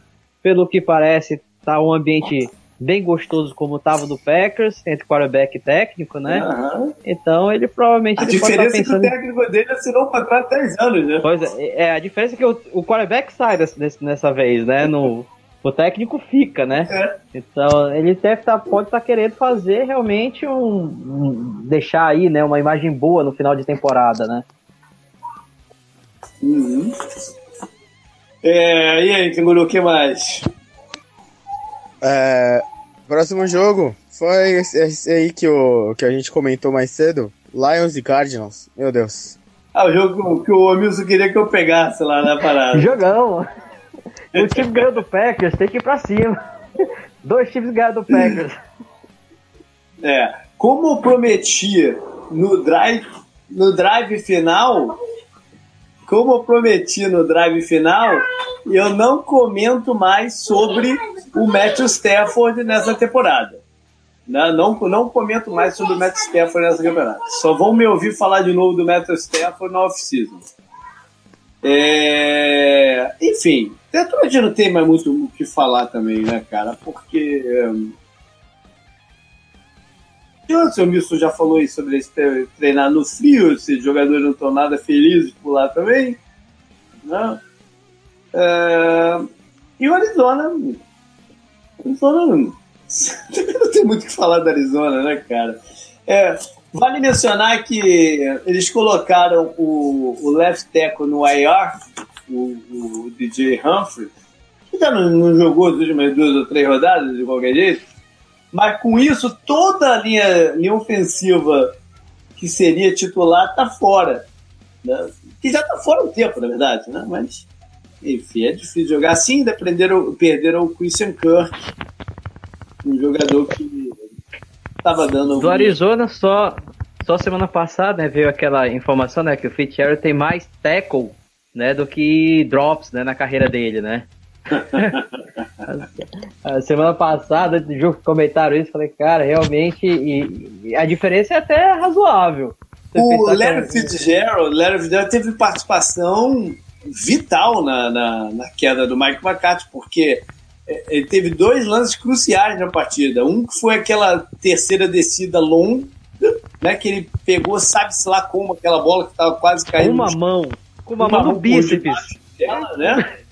Speaker 3: pelo que parece, tá um ambiente bem gostoso como estava do Packers, entre quarterback e técnico, né? Uhum. Então ele provavelmente. A
Speaker 1: ele diferença pode estar pensando... é que o técnico dele assinou um contrato de 10 anos, né?
Speaker 3: Pois é, é, a diferença é que o, o quarterback sai desse, nessa vez, né? No, o técnico fica, né? É. Então ele deve tá, pode estar tá querendo fazer realmente um, um, deixar aí, né, uma imagem boa no final de temporada, né?
Speaker 1: Uhum. É, e aí, Canguru, o que mais?
Speaker 2: É, próximo jogo foi esse, esse, aí que, o, que a gente comentou mais cedo, Lions e Cardinals. Meu Deus.
Speaker 1: Ah, o jogo que o Amilson queria que eu pegasse lá na parada.
Speaker 3: Jogão! O time ganhou do Packers, tem que ir pra cima. Dois times ganharam do Packers.
Speaker 1: É, como eu prometi no drive, no drive final, como eu prometi no drive final, eu não comento mais sobre o Matthew Stafford nessa temporada. Né? Não, não comento mais sobre o Matt Stafford nessa campeonato. Só vão me ouvir falar de novo do Matt Stafford na off-season. É... Enfim, Detroit não tem mais muito o que falar também, né, cara? Porque. O Wilson já falou aí sobre esse treinar no frio, se jogadores não estão nada felizes por lá também. Né? É... E o Arizona. Arizona não... tem muito o que falar da Arizona, né, cara? É, Vale mencionar que eles colocaram o, o left tackle no IR, o, o DJ Humphrey, que já não, não, jogou as últimas duas ou três rodadas, de qualquer jeito, mas com isso toda a linha, linha ofensiva que seria titular está fora. Né? Que já está fora um tempo, na verdade, né? mas enfim, é difícil jogar assim, ainda perderam, perderam o Christian Kirk, um jogador que estava dando.
Speaker 3: Do Arizona só só semana passada né, veio aquela informação né, que o Fitzgerald tem mais tackle né, do que drops né, na carreira dele, né? a semana passada, jogo comentaram isso, falei, cara, realmente, e, e a diferença é até razoável.
Speaker 1: O Larry Fitzgerald, Larry Fitzgerald teve participação vital na, na, na, queda do Mike McCarthy, porque é, ele teve dois lances cruciais na partida. Um que foi aquela terceira descida longa, né? Que ele pegou, sabe-se lá como, aquela bola que estava quase caindo.
Speaker 3: Com uma mão, com uma, uma mão no bíceps.
Speaker 1: Dela, né?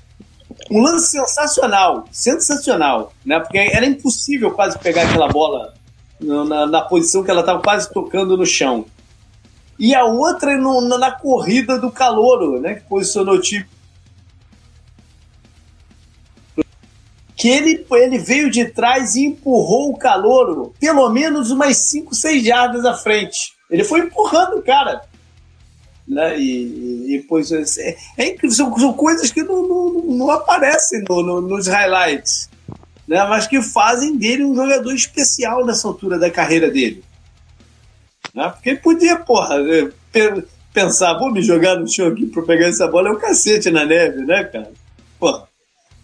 Speaker 1: Um lance sensacional, sensacional, né? Porque era impossível quase pegar aquela bola na, na posição que ela estava quase tocando no chão. E a outra no, na corrida do calouro, né? Que posicionou o time que ele, ele veio de trás e empurrou o calouro pelo menos umas 5, 6 jardas à frente. Ele foi empurrando o cara. Né? E, e pois, é, é incrível, são, são, coisas que não, não, não aparecem no, no, nos highlights, né? mas que fazem dele um jogador especial nessa altura da carreira dele. Né? Porque ele podia, porra, é, pensar, vou me jogar no chão aqui para pegar essa bola, é um cacete na neve, né, cara? Porra.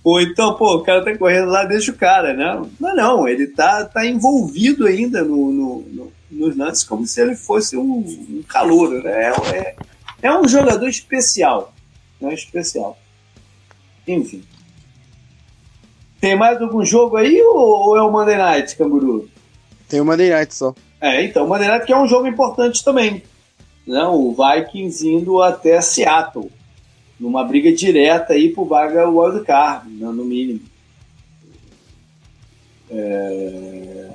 Speaker 1: Ou então, pô, o cara tá correndo lá, deixa o cara, né? Não, não, ele tá, tá envolvido ainda no, no, no nos lances como se ele fosse um, um calouro, né? É, é, é, um jogador especial, né? Especial. Enfim. Tem mais algum jogo aí ou, é o Monday Night, Canguru?
Speaker 2: Tem o Monday Night só.
Speaker 1: É, então, o Monday Night que é um jogo importante também. Né? O Vikings indo até Seattle numa briga direta aí por vaga wildcard, né, no mínimo. É...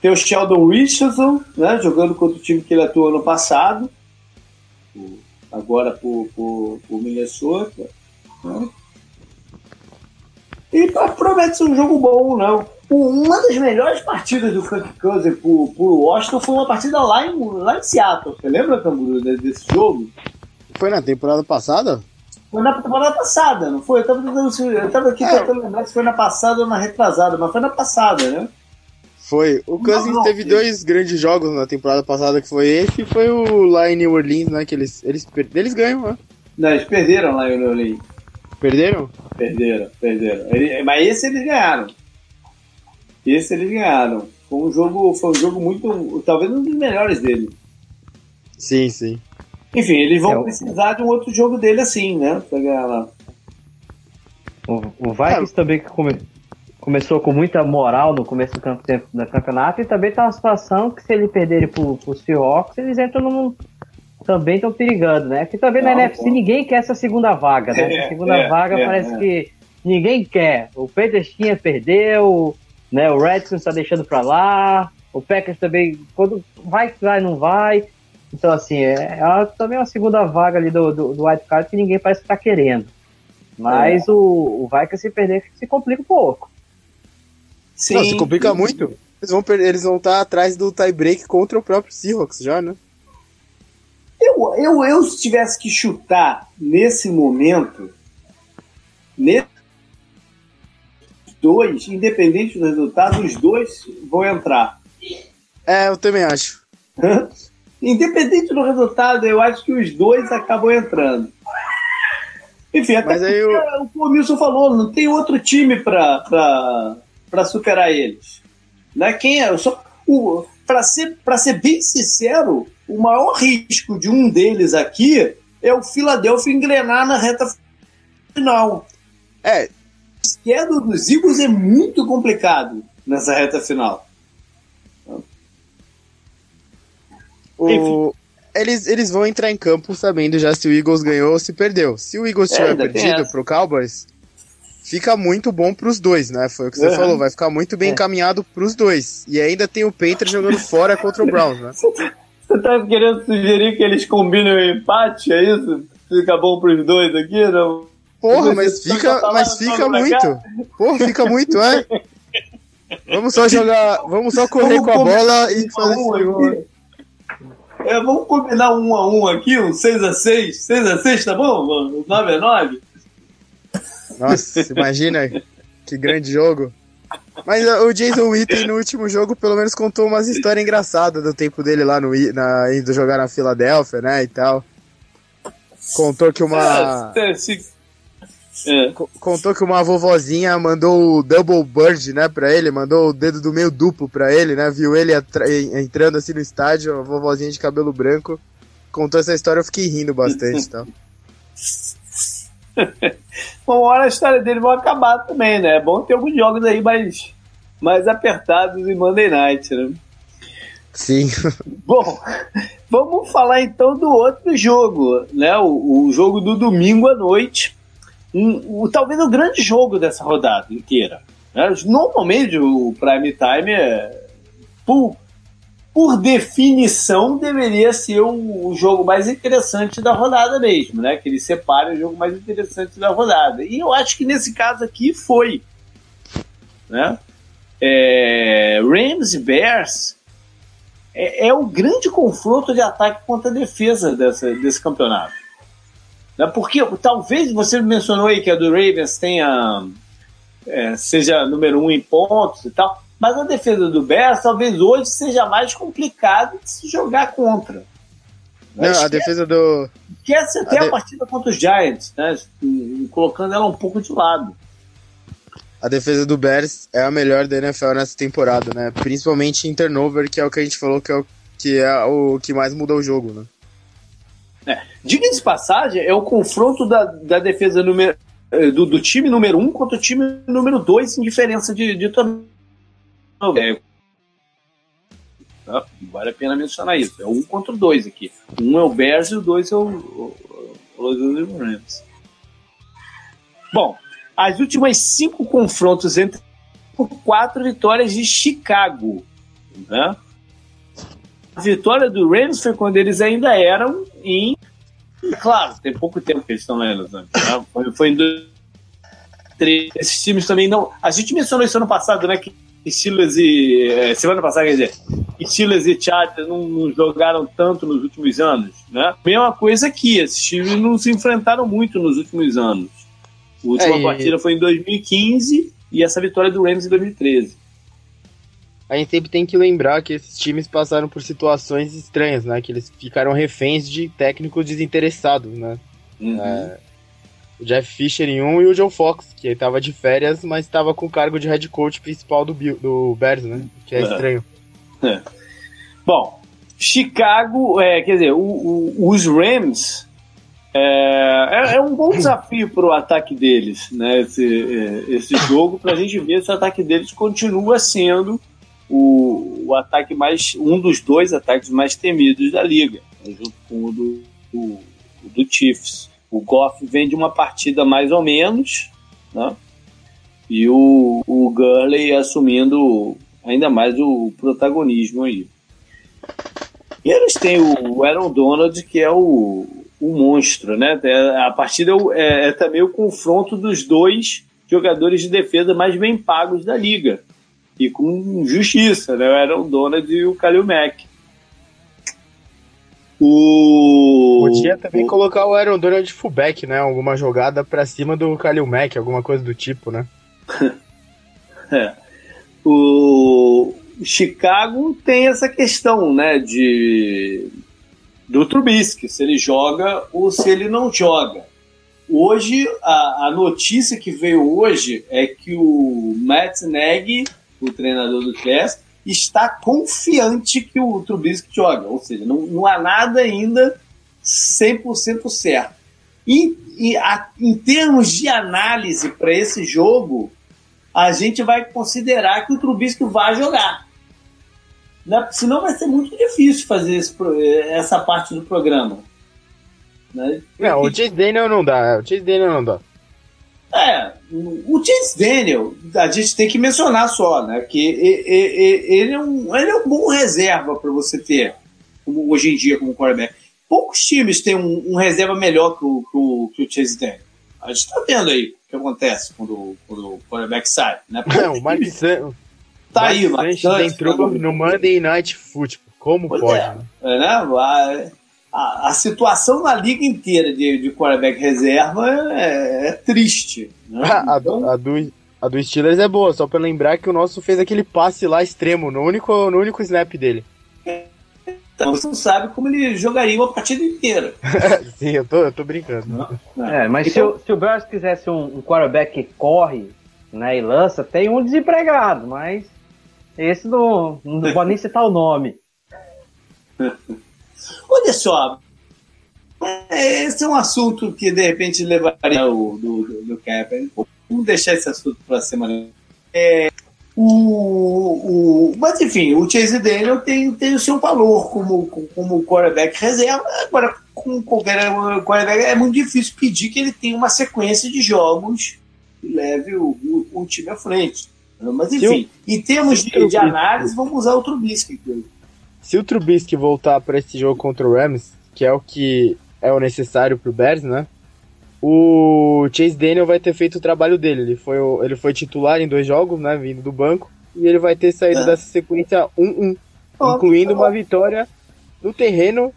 Speaker 1: Tem o Sheldon Richardson, né, jogando contra o time que ele atuou no passado, agora por, por, por Minnesota. Né? E promete ser um jogo bom, não. Né? Uma das melhores partidas do Frank Cousins por, por Washington foi uma partida lá em, lá em Seattle. Você lembra, Camburu, desse jogo?
Speaker 2: Foi na temporada passada?
Speaker 1: Foi na temporada passada, não foi? Eu tava, tentando, eu tava aqui é. tentando lembrar se foi na passada ou na retrasada, mas foi na passada, né?
Speaker 2: Foi. O Cousins não, teve dois grandes jogos na temporada passada, que foi esse e foi o lá em New Orleans, né? Que eles, eles, eles ganham, né?
Speaker 1: Não, eles perderam lá em New Orleans.
Speaker 2: Perderam?
Speaker 1: Perderam, perderam. Ele, mas esse eles ganharam. Esse eles ganharam. Foi um jogo, foi um jogo muito. talvez um dos melhores dele.
Speaker 2: Sim, sim.
Speaker 1: Enfim, eles vão é, precisar de um outro jogo dele assim, né? Pra ganhar lá.
Speaker 3: O, o Vikings é. também que come, começou com muita moral no começo do campo, do campeonato e também tá uma situação que se ele perderem pro, pro Seahawks, eles entram num. Também estão perigando, né? Que também Não, na NFC pô. ninguém quer essa segunda vaga, né? Essa segunda é, vaga é, parece é. que ninguém quer. O Peters tinha perdeu, né? O Redskins tá deixando pra lá. O Packers também, quando vai, vai, não vai. Então, assim, é, é também uma segunda vaga ali do, do, do White Card que ninguém parece estar tá querendo. Mas é. o, o Vikings se perder se complica um pouco.
Speaker 2: Sim. Não, se complica muito. Eles vão, eles vão estar tá atrás do tie-break contra o próprio Seahawks já, né?
Speaker 1: Eu, eu, eu, se tivesse que chutar nesse momento, nesse dois, independente do resultado, os dois vão entrar.
Speaker 2: É, eu também acho.
Speaker 1: Independente do resultado, eu acho que os dois acabam entrando. Enfim, até Mas aí eu... o Wilson falou, não tem outro time para superar eles. Né? Quem é? Para ser, ser bem sincero, o maior risco de um deles aqui é o Philadelphia engrenar na reta final.
Speaker 2: É. A
Speaker 1: esquerda dos Eagles é muito complicado nessa reta final.
Speaker 2: O... Eles, eles vão entrar em campo sabendo já se o Eagles ganhou ou se perdeu. Se o Eagles é, tiver perdido pro Cowboys, fica muito bom pros dois, né? Foi o que você uhum. falou, vai ficar muito bem é. encaminhado pros dois. E ainda tem o Patriots jogando fora contra o Browns, né?
Speaker 1: Você tá querendo sugerir que eles combinem o empate, é isso? Fica bom pros dois aqui, não?
Speaker 2: Porra, mas fica, mas fica muito. Porra, fica muito, é? Vamos só jogar, vamos só correr vamos com a bola e fazer um
Speaker 1: é, vamos combinar um a um aqui, um 6x6. 6x6, tá bom? 9x9?
Speaker 2: Nossa, imagina que grande jogo. Mas uh, o Jason Witten no último jogo pelo menos contou umas histórias engraçadas do tempo dele lá no na, indo jogar na Filadélfia, né, e tal. Contou que uma é, é. contou que uma vovozinha mandou o double bird, né, pra ele, mandou o dedo do meio duplo pra ele, né, viu ele entrando assim no estádio, a vovozinha de cabelo branco. Contou essa história, eu fiquei rindo bastante, tal.
Speaker 1: Uma hora a história dele vai acabar também, né? É bom ter alguns jogos aí mais, mais apertados em Monday Night, né?
Speaker 2: Sim.
Speaker 1: Bom, vamos falar então do outro jogo, né? O, o jogo do domingo à noite. Um, o, talvez o grande jogo dessa rodada inteira. Né? Normalmente o prime time é. Por, por definição, deveria ser o, jogo mais interessante da rodada mesmo, né? Que ele separe o jogo mais interessante da rodada. E eu acho que nesse caso aqui foi. Né? É, Rams e Bears é, é, o grande confronto de ataque contra defesa dessa, desse campeonato. Né? Porque talvez você mencionou aí que a do Ravens tenha. É, seja número um em pontos e tal. Mas a defesa do Bears talvez hoje seja mais complicado de se jogar contra.
Speaker 2: Não, a defesa do.
Speaker 1: Esquece até a, de... a, partida contra os Giants, né? colocando ela um pouco de lado.
Speaker 2: A defesa do Bears é a melhor da NFL nessa temporada, né? Principalmente em turnover, que é o que a gente falou que é o que, é o que mais muda o jogo, né?
Speaker 1: É. Diga de passagem, é o confronto da, da defesa número, eh, do, do time número um contra o time número dois em diferença de, de turnover é, vale a pena mencionar isso. É um contra o dois aqui. Um é o Bears e o dois é o, o, Los Angeles Rams. Bom, as últimas cinco confrontos entre quatro vitórias de Chicago. Né? A vitória do Rams foi quando eles ainda eram em. Claro, tem pouco tempo que eles estão lá em Los Angeles. Né? Foi, foi em. Esses times também não. A gente mencionou isso ano passado, né? Que Steelers e. É, semana passada, quer dizer, Steelers e Chargers não, não, jogaram tanto nos últimos anos, né? Mesma coisa aqui, esses times não se enfrentaram muito nos últimos anos. A última é, partida foi em 2015 e essa vitória do Rams em 2013.
Speaker 2: A gente sempre tem que lembrar que esses times passaram por situações estranhas, né? Que eles ficaram reféns de técnicos desinteressados, né? Uhum. É, o Jeff Fisher em um e o Joe Fox, que estava de férias, mas estava com o cargo de head coach principal do, do Bears, né? Que é, é. estranho.
Speaker 1: É. Bom, Chicago, é, quer dizer, o, o, os Rams é, é, é, um bom desafio para o ataque deles, né? Esse, é, esse jogo, para a gente ver se o ataque deles continua sendo o, o ataque mais. um dos dois ataques mais temidos da liga, né? junto com o do, do, do Chiefs. O Goff vem de uma partida mais ou menos, né? E o, o Gurley assumindo ainda mais o protagonismo aí. E eles têm o Aaron Donald, que é o, o monstro, né? É, a partida é, é também o confronto dos dois jogadores de defesa mais bem pagos da liga. E com justiça, né? O Aaron Donald e o Kalil Mack.
Speaker 2: O... Podia também o... colocar o Aaron Donald de fullback, né? Alguma jogada pra cima do Kalil Mack, alguma coisa do tipo, né?
Speaker 1: é. O Chicago tem essa questão, né? De do Trubisky, se ele joga ou se ele não joga. Hoje, a, a notícia que veio hoje é que o Matt Nagy, o treinador do Cast, está confiante que o Trubisky joga. Ou seja, não, não há nada ainda 100% certo. E, e a, em termos de análise para esse jogo, a gente vai considerar que o Trubisky vai jogar. Né? Senão vai ser muito difícil fazer esse, essa parte do programa.
Speaker 2: Né? Não, o Chase Daniel não dá. O Chase Daniel não dá.
Speaker 1: É, o Chase Daniel, a gente tem que mencionar só, né? Que ele é um, ele é um bom reserva para você ter, como, hoje em dia, como quarterback. Poucos times têm um, um reserva melhor que o, que o, Chase Daniel. A gente tá vendo aí o que acontece quando, quando o quarterback sai, né?
Speaker 2: Não, o Mark Sam... Tá aí, o Mark entrou no Monday Night Football. Como pois pode? É, né?
Speaker 1: É, né? A, a, situação na liga inteira de, de quarterback reserva é, é triste. Né?
Speaker 2: A, então... a, do, a do Steelers é boa, só pra lembrar que o nosso fez aquele passe lá extremo, no único, no único snap dele.
Speaker 1: Então você não sabe como ele jogaria uma partida inteira.
Speaker 2: Sim, eu tô, eu tô brincando.
Speaker 3: Não, É, mas então... se, o, se o Bears quisesse um, um quarterback que corre né, e lança, tem um desempregado, mas esse não, não pode nem citar o nome.
Speaker 1: Olha só, esse é um assunto que de repente levaria o do, do, do Cap. Vamos deixar esse assunto para a semana. É, o, o, mas enfim, o Chase Daniel tem, tem o seu valor como, como quarterback reserva. Agora, com qualquer quarterback, é muito difícil pedir que ele tenha uma sequência de jogos que leve o, o, o time à frente. Mas enfim, em termos de, de análise, vamos usar o Trubisky
Speaker 2: se o Trubisky voltar para esse jogo contra o Rams, que é o que é o necessário pro Bears, né? O Chase Daniel vai ter feito o trabalho dele. Ele foi, ele foi titular em dois jogos, né? Vindo do banco. E ele vai ter saído é. dessa sequência 1-1. incluindo uma vitória no terreno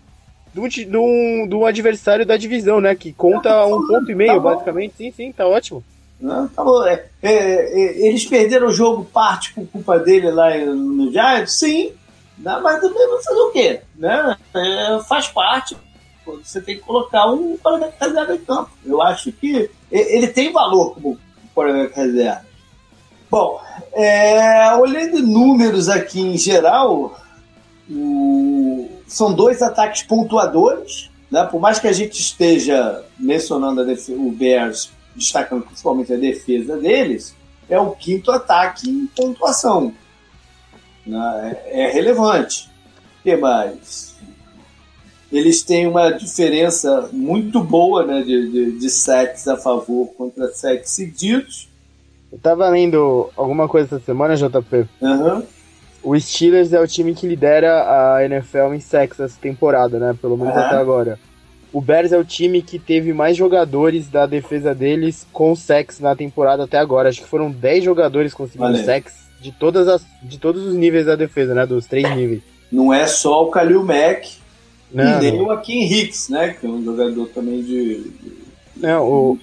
Speaker 2: do, do, do adversário da divisão, né? Que conta tá um ponto e meio, tá basicamente. Sim, sim, tá ótimo.
Speaker 1: Não, tá bom. É, é, é, eles perderam o jogo parte por culpa dele lá no Giants? Sim, né? Mas também fazer o quê? Né? É, faz parte. Você tem que colocar um quarterback reserva em campo. Eu acho que ele tem valor como quarterback reserva. Bom, é, olhando números aqui em geral, o, são dois ataques pontuadores. Né? Por mais que a gente esteja mencionando o Bears, destacando principalmente a defesa deles, é o quinto ataque em pontuação. Né? É, é relevante. O que mais? Eles têm uma diferença muito boa né, de, de, de a favor contra sets seguidos.
Speaker 2: Eu tava lendo alguma coisa essa semana, JP.
Speaker 1: Uhum.
Speaker 2: O Steelers é o time que lidera a NFL em sacks essa temporada, né? Pelo menos uhum. até agora. O Bears é o time que teve mais jogadores da defesa deles com sacks na temporada até agora. Acho que foram 10 jogadores conseguindo sacks de, todas as, de todos os níveis da defesa, né? Dos três níveis.
Speaker 1: Não é só o Kalil Mack não, e nem o Akin Hicks, né? Que é um jogador também de, de
Speaker 2: não, o.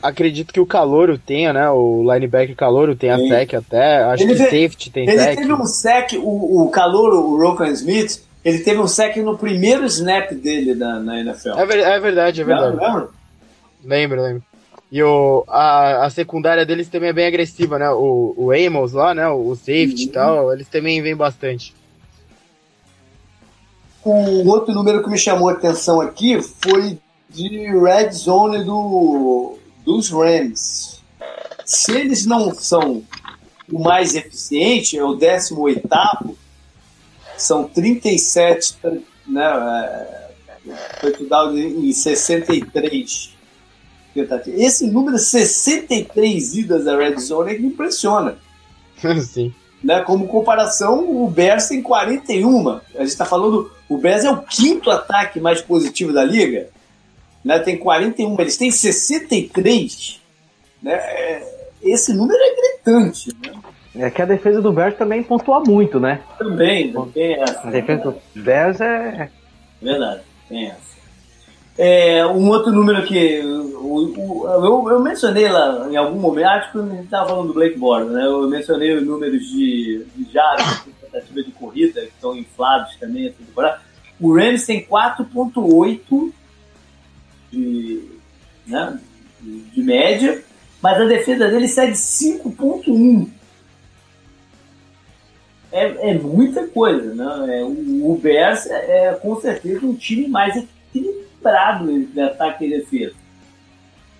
Speaker 2: Acredito que o Calouro tenha, né? O linebacker Calouro tem a sec até. Acho ele que o safety tem
Speaker 1: ele
Speaker 2: sec.
Speaker 1: Ele teve um sec, o, o Calouro, o Rokan Smith, ele teve um sec no primeiro snap dele na, na NFL.
Speaker 2: É, é verdade, é verdade. Lembra? Lembro, lembro. E o, a, a secundária deles também é bem agressiva, né? O, o Amos lá, né? O safety e uhum. tal, eles também vêm bastante.
Speaker 1: O outro número que me chamou a atenção aqui foi de red zone do, dos Rams. Se eles não são o mais eficiente, é o 18 são 37 né, é, foi tudo em 63 esse número 63 idas da Red Zone é que me impressiona.
Speaker 2: Sim.
Speaker 1: Né? Como comparação, o Bears tem 41. A gente está falando, o Bears é o quinto ataque mais positivo da liga. Né? Tem 41, eles têm 63. Né? É, esse número é gritante. Né?
Speaker 3: É que a defesa do Bears também pontua muito, né?
Speaker 1: Também, também é.
Speaker 3: A defesa do Bears é.
Speaker 1: Verdade, tem essa. É, um outro número que o, o, eu, eu, mencionei lá em algum momento, acho que a gente estava falando do Blake Bortles, né? Eu mencionei os números de, de jardas, tentativa de corrida, que estão inflados também essa temporada. O Rams tem 4.8 de, né, de, de média, mas a defesa dele de 5.1. é, é muita coisa, né? É, o, o Bears é, é, com certeza um time mais equilibrado de ataque e defesa.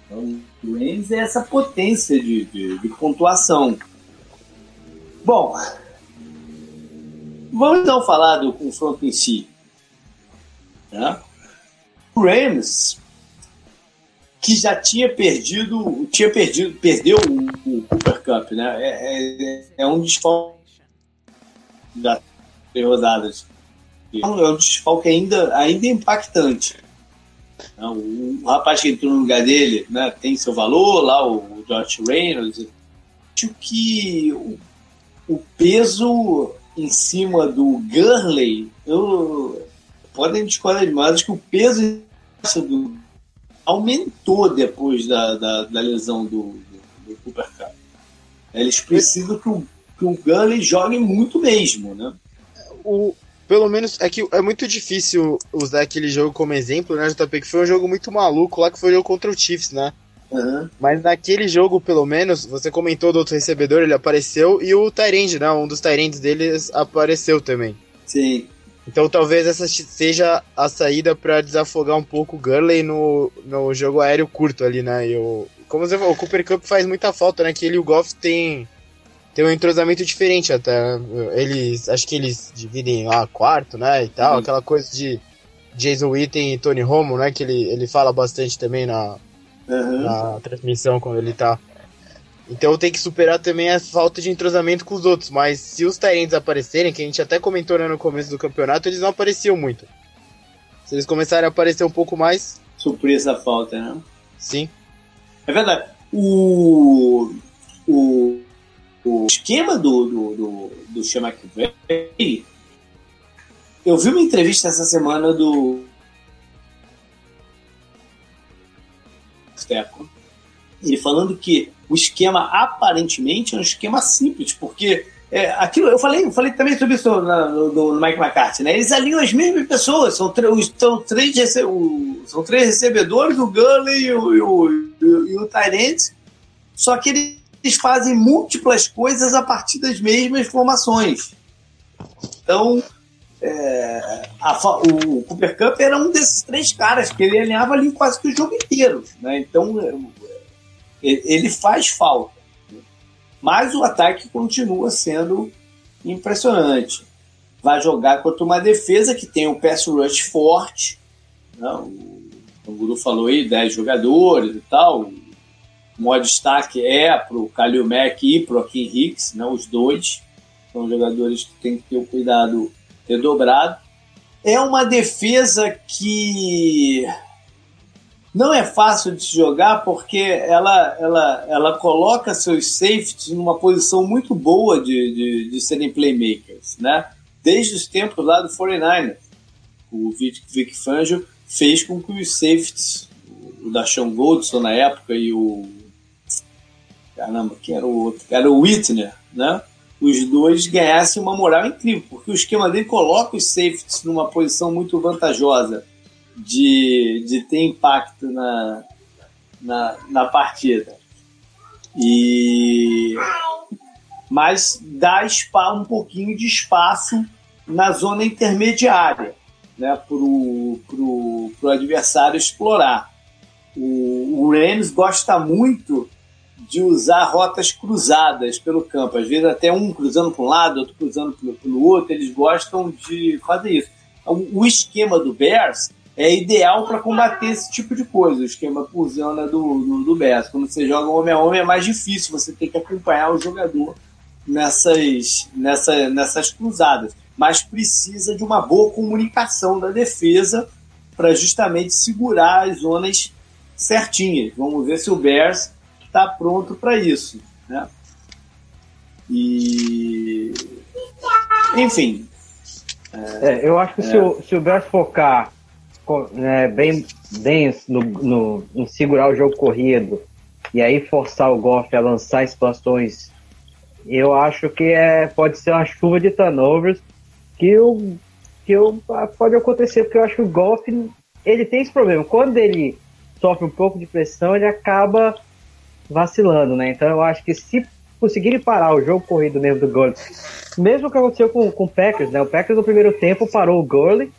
Speaker 1: Então, o Rams é essa potência de, de, de pontuação. Bom, vamos então falar do confronto em si. Né? O Rams, que já tinha perdido, tinha perdido, perdeu o, o Cooper Cup, né? É, é, é um desfalque das rodadas. É um desfalque ainda, ainda impactante. O, rapaz que entrou no lugar dele né, tem seu valor, lá o George Reynolds. Acho que o, o peso em cima do Gurley, eu, podem discordar demais, acho que o peso do, aumentou depois da, da, da lesão do, do, do Cooper Cup. Eles precisam que o, que o Gurley jogue muito mesmo, né?
Speaker 2: O, pelo menos é que é muito difícil usar aquele jogo como exemplo, né, JP? Que foi um jogo muito maluco lá, que foi o jogo contra o Chiefs, né? Uhum. Mas naquele jogo, pelo menos, você comentou do outro recebedor, ele apareceu, e o Tyrande, né? Um dos Tyrands deles apareceu também.
Speaker 1: Sim.
Speaker 2: Então talvez essa seja a saída para desafogar um pouco o Gurley no, no jogo aéreo curto ali, né? E o, como você falou, o Cooper Cup faz muita falta, né? Que ele e o Goff tem tem um entrosamento diferente até. Eles, acho que eles dividem lá quarto, né, e tal, uhum. aquela coisa de Jason Witten e Tony Romo, né, que ele, ele fala bastante também na, uhum. na transmissão quando ele tá. Então tem que superar também a falta de entrosamento com os outros, mas se os Tyrants aparecerem, que a gente até comentou né, no começo do campeonato, eles não apareciam muito. Se eles começarem a aparecer um pouco mais...
Speaker 1: Surpresa a falta, né?
Speaker 2: Sim.
Speaker 1: É verdade. O... O o esquema do, do, do, do Sean McVay, eu vi uma entrevista essa semana do Steco, ele falando que o esquema aparentemente é um esquema simples, porque é, aquilo eu falei, eu falei também sobre isso no, no, no Mike McCarthy, né? Eles alinham as mesmas pessoas, são, são, três, são três recebedores, o Gurley e o, o, e o Tyrant, só que ele eles fazem múltiplas coisas a partir das mesmas formações. Então, é, a, o Cooper Cup era um desses três caras que ele alinhava ali quase que o jogo inteiro. Né? Então, é, ele faz falta. Mas o ataque continua sendo impressionante. Vai jogar contra uma defesa que tem um pass rush forte. Né? O Guru falou aí, 10 jogadores e tal o maior destaque é para o Kalil Mack e para o Akin Hicks, né, os dois. São jogadores que tem que ter o cuidado redobrado. É uma defesa que não é fácil de jogar porque ela, ela, ela coloca seus safeties numa posição muito boa de, de, de serem playmakers, né? Desde os tempos lá do 49ers. O Vic, Vic Fangio fez com que os safeties, o Dashawn Goldson na época e o caramba, que era o outro, era o Whitner, né? Os dois ganhassem uma moral incrível, porque o esquema dele coloca os safeties numa posição muito vantajosa de, de ter impacto na, na, na partida. E mas dá um pouquinho de espaço na zona intermediária, né, para o adversário explorar. O, o Rams gosta muito de usar rotas cruzadas pelo campo. Às vezes até um cruzando para um lado, outro cruzando pelo, pelo outro. Eles gostam de fazer isso. O, o esquema do Bears é ideal para combater esse tipo de coisa. O esquema por zona do, do, do Bears. Quando você joga homem a homem é mais difícil. Você tem que acompanhar o jogador nessas, nessa, nessas cruzadas. Mas precisa de uma boa comunicação da defesa para justamente segurar as zonas certinhas. Vamos ver se o Bears está pronto para isso. Né? E. Enfim.
Speaker 3: É... É, eu acho que é... se, o, se o Bears focar né, bem, bem no, no, em segurar o jogo corrido e aí forçar o Goff a lançar situações, eu acho que é, pode ser uma chuva de turnovers que, o, que o, pode acontecer, porque eu acho que o Goff ele tem esse problema. Quando ele sofre um pouco de pressão, ele acaba vacilando, né? Então eu acho que se conseguirem parar o jogo corrido mesmo do Gurley, mesmo que aconteceu com, com o Packers, né? O Packers no primeiro tempo parou o Gurley,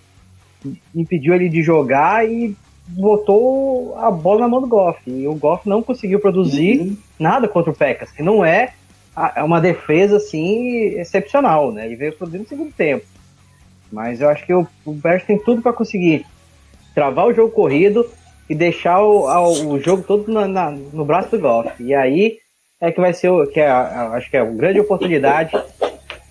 Speaker 3: impediu ele de jogar e botou a bola na mão do Goff. E o Goff não conseguiu produzir uhum. nada contra o Packers, que não é, é uma defesa assim excepcional, né? Ele veio produzindo no segundo tempo. Mas eu acho que o, o Bears tem tudo para conseguir travar o jogo corrido e deixar o, o jogo todo na, na, no braço do Goff. E aí é que vai ser, que é, acho que é uma grande oportunidade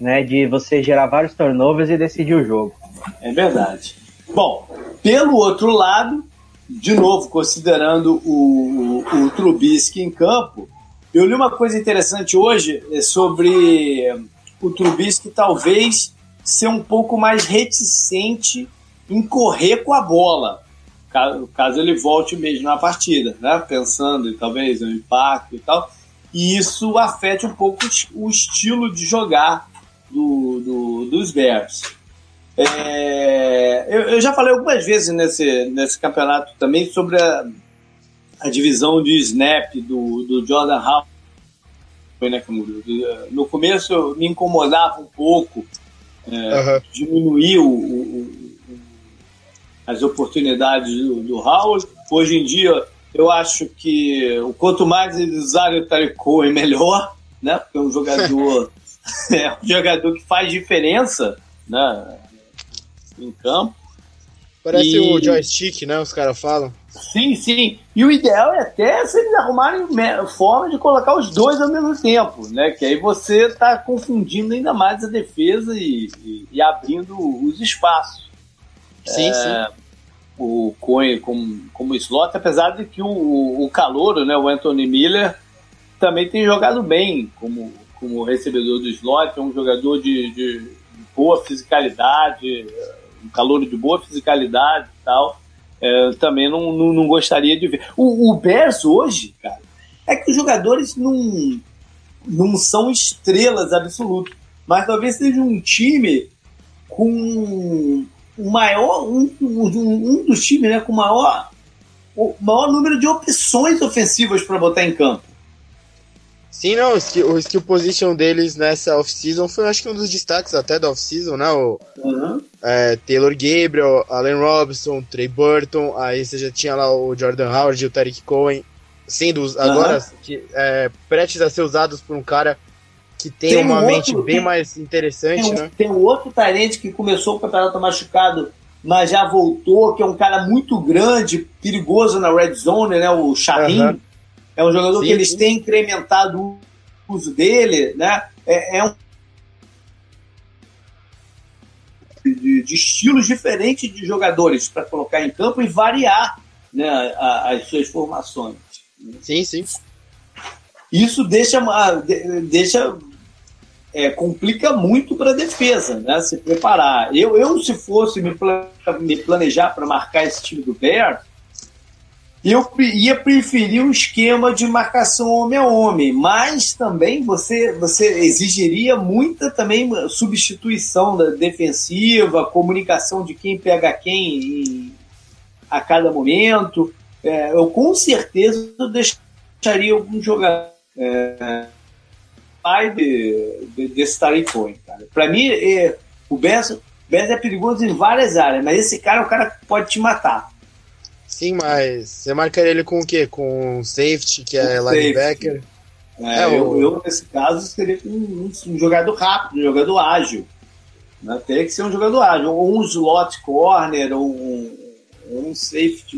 Speaker 3: né, de você gerar vários turnovers e decidir o jogo.
Speaker 1: É verdade. Bom, pelo outro lado, de novo, considerando o, o, o Trubisky em campo, eu li uma coisa interessante hoje é sobre o Trubisky talvez ser um pouco mais reticente em correr com a bola, caso, caso ele volte mesmo na partida, né? pensando em talvez um impacto e tal, e isso afete um pouco o estilo de jogar do, do dos Bears. É, eu, eu, já falei algumas vezes nesse, nesse campeonato também sobre a, a divisão de snap do, do Jordan Howard. Né, no começo eu me incomodava um pouco é, uhum. o, o, as oportunidades do, do Howard. Hoje em dia eu acho que quanto mais eles usarem o Tariq Cohen, melhor, né? Porque é um jogador, é um jogador que faz diferença, né? em campo.
Speaker 2: Parece e... o joystick, né? Os caras falam.
Speaker 1: Sim, sim. E o ideal é até se eles arrumarem forma de colocar os dois ao mesmo tempo, né? Que aí você está confundindo ainda mais a defesa e, e, e abrindo os espaços.
Speaker 2: Sim, é, sim.
Speaker 1: O Cohen como, como slot, apesar de que o, o calouro, né, o Anthony Miller, também tem jogado bem como, como recebedor do slot, é um jogador de, de boa fisicalidade, um calor de boa fisicalidade e tal, é, também não, não, não, gostaria de ver. O, o Bears hoje, cara, é que os jogadores não, não são estrelas absolutas, mas talvez seja um time com o maior, um, um, um dos times né, com maior, o maior número de opções ofensivas para botar em campo.
Speaker 2: Sim, não, o skill, o skill position deles nessa off-season foi acho que um dos destaques até da off-season, né? O, uhum. é, Taylor Gabriel, Allen Robinson, Trey Burton, aí você já tinha lá o Jordan Howard e o Tariq Cohen, sendo uhum. agora é, prestes a ser usados por um cara que tem, tem uma um mente outro, bem tem, mais interessante,
Speaker 1: tem,
Speaker 2: né?
Speaker 1: Tem um outro talento que começou o campeonato machucado, mas já voltou, que é um cara muito grande, perigoso na red zone, né? O Shahin. Uhum. É um jogador sim, que eles têm incrementado o uso dele, né? É, é um de, de, estilos diferentes de jogadores para colocar em campo e variar né, a, as suas formações.
Speaker 2: Sim, sim.
Speaker 1: Isso deixa, deixa é, complica muito para a defesa, né? Se preparar. Eu, eu se fosse me, planejar para marcar esse time do Bears, eu ia preferir um esquema de marcação homem a homem, mas também você, você exigiria muita também substituição da defensiva, comunicação de quem pega quem a cada momento. É, eu com certeza deixaria algum jogador é, pai de, de, desse Taricone, cara. Para mim, é, o Bess, Bess é perigoso em várias áreas, mas esse cara é o cara que pode te matar.
Speaker 2: Sim, mas você marcaria ele com o quê? Com safety, que é linebacker?
Speaker 1: É, é, eu, eu, nesse caso, seria um, um, jogador rápido, um jogador ágil. Né? Teria que ser um jogador ágil, ou um slot corner, ou um, um safety.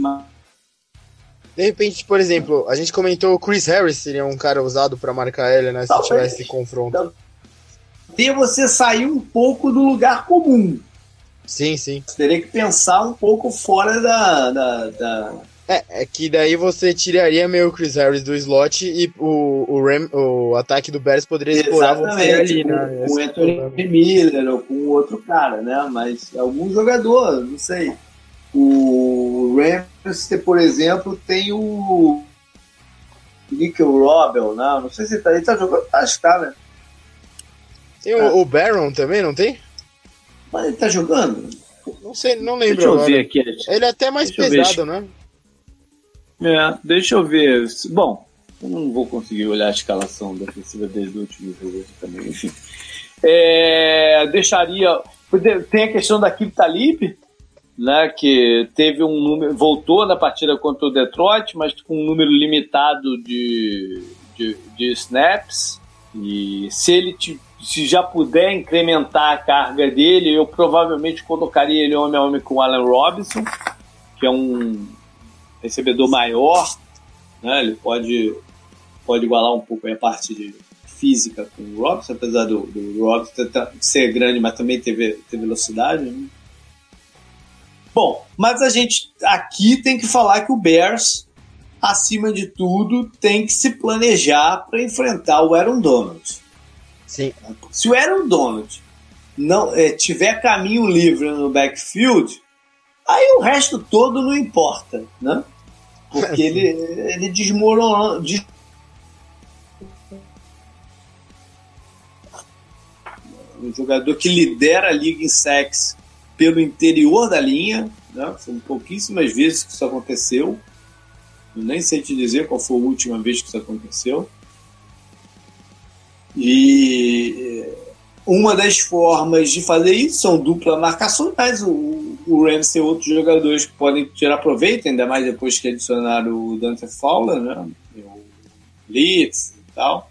Speaker 2: De repente, por exemplo, a gente comentou o Chris Harris seria um cara usado para marcar ele, né? Se Talvez. tivesse confronto.
Speaker 1: E você sair um pouco do lugar comum.
Speaker 2: Sim, sim.
Speaker 1: Você teria que pensar um pouco fora da. da, da...
Speaker 2: É, é que daí você tiraria meio o Chris Harris do slot e o, o, Ram, o ataque do Bears poderia explorar você ali,
Speaker 1: né? Com o Anthony Miller ou com outro cara, né? Mas algum jogador, não sei. O Rams, por exemplo, tem o Nickel Robel, né? Não sei se ele tá, ele tá jogando, acho que tá, né?
Speaker 2: Tem o, o Baron também, não tem?
Speaker 1: Mas ele tá jogando?
Speaker 2: Não sei, não lembro.
Speaker 1: Deixa eu agora. ver aqui.
Speaker 2: Ele é até mais deixa pesado, né?
Speaker 1: É, deixa eu ver. Bom, Eu não vou conseguir olhar a escalação defensiva desde o último jogo também, enfim. É, deixaria. Tem a questão da Kip Talib, né, que teve um número. voltou na partida contra o Detroit, mas com um número limitado de, de, de snaps. E se ele se já puder incrementar a carga dele, eu provavelmente colocaria ele homem a homem com o Allen Robinson, que é um recebedor maior, né? Ele pode, pode igualar um pouco a parte de física com o Robinson, apesar do, do Robinson ser grande, mas também ter, ter velocidade. Né? Bom, mas a gente aqui tem que falar que o Bears, acima de tudo, tem que se planejar para enfrentar o Aaron Donald.
Speaker 2: Sim.
Speaker 1: Se o Aaron Donald não é, tiver caminho livre no backfield, aí o resto todo não importa, né? Porque ele, ele desmoronou. Des... Um jogador que lidera a liga em sex pelo interior da linha, né? Pouquíssimas vezes que isso aconteceu. Eu nem sei te dizer qual foi a última vez que isso aconteceu. E uma das formas de fazer isso são dupla marcações. O, o Rams tem outros jogadores que podem tirar proveito, ainda mais depois que adicionaram o Dante Fowler, né? o Blitz e tal.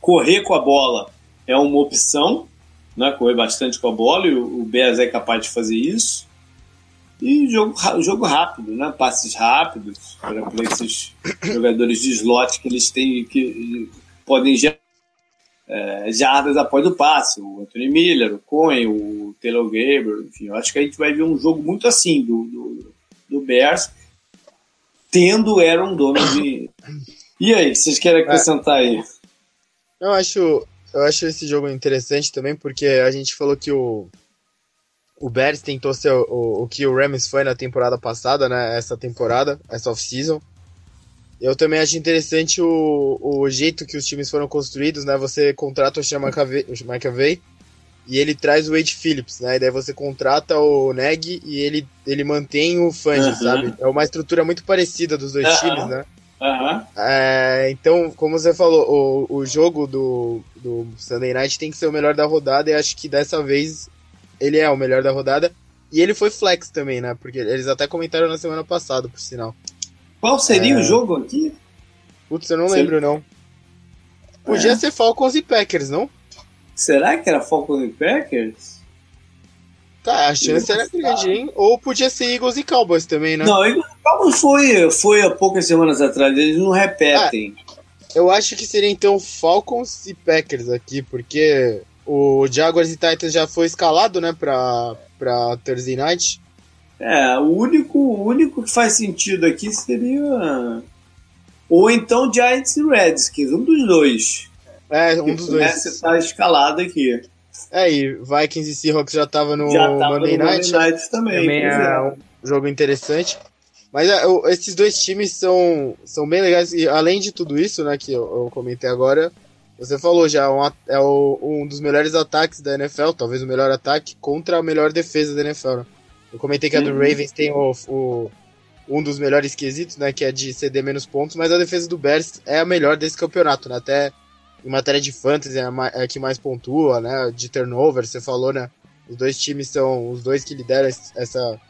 Speaker 1: Correr com a bola é uma opção, né? correr bastante com a bola, e o, o Bears é capaz de fazer isso. E jogo, jogo rápido, né? passes rápidos para esses jogadores de slot que eles têm que podem gerar é, jardas após o passe, o Anthony Miller, o Cohen, o Taylor Gabriel, enfim, eu acho que a gente vai ver um jogo muito assim do, do, do Bears, tendo Aaron Donald. e aí, vocês querem acrescentar aí?
Speaker 2: Eu acho, eu acho esse jogo interessante também, porque a gente falou que o, o Bears tentou ser o, o, o que o Rams foi na temporada passada, né? Essa temporada, essa off-season. Eu também acho interessante o, o jeito que os times foram construídos, né? Você contrata o Sean McAvey e ele traz o Wade Phillips, né? E daí você contrata o Neg e ele, ele mantém o Fange, uhum. sabe? É uma estrutura muito parecida dos dois uhum. times, né?
Speaker 1: Uhum.
Speaker 2: É, então, como você falou, o, o jogo do, do Sunday Night tem que ser o melhor da rodada e acho que dessa vez ele é o melhor da rodada. E ele foi flex também, né? Porque eles até comentaram na semana passada, por sinal.
Speaker 1: Qual seria é... o jogo aqui?
Speaker 2: Putz, eu não Sei. lembro, não. Podia é. ser Falcons e Packers, não?
Speaker 1: Será que era Falcons e Packers?
Speaker 2: Tá, a chance era grande, hein? Ou podia ser Eagles e Cowboys também, né?
Speaker 1: Não, Eagles e Cowboys foi, foi há poucas semanas atrás, eles não repetem.
Speaker 2: Ah, eu acho que seria então Falcons e Packers aqui, porque o Jaguars e Titans já foi escalado, né, pra, pra Thursday Night.
Speaker 1: É, o único, o único que faz sentido aqui seria. Ou então Giants e Redskins, um dos dois.
Speaker 2: É, um dos dois.
Speaker 1: Essa tá escalado aqui.
Speaker 2: É, e Vikings e Seahawks já tava no já tava Monday, no Night.
Speaker 1: Monday Night também.
Speaker 2: Também é, é um jogo interessante. Mas é, esses dois times são, são bem legais. E além de tudo isso, né, que eu, eu comentei agora, você falou já, um, é o, um dos melhores ataques da NFL, talvez o melhor ataque, contra a melhor defesa da NFL. Né? Eu comentei que a do uhum. Ravens tem o, o, um dos melhores quesitos, né? Que é de ceder menos pontos, mas a defesa do Bears é a melhor desse campeonato, né? Até em matéria de fantasy é a, é que mais pontua, né? De turnover, você falou, né? Os dois times são os dois que lideram essa,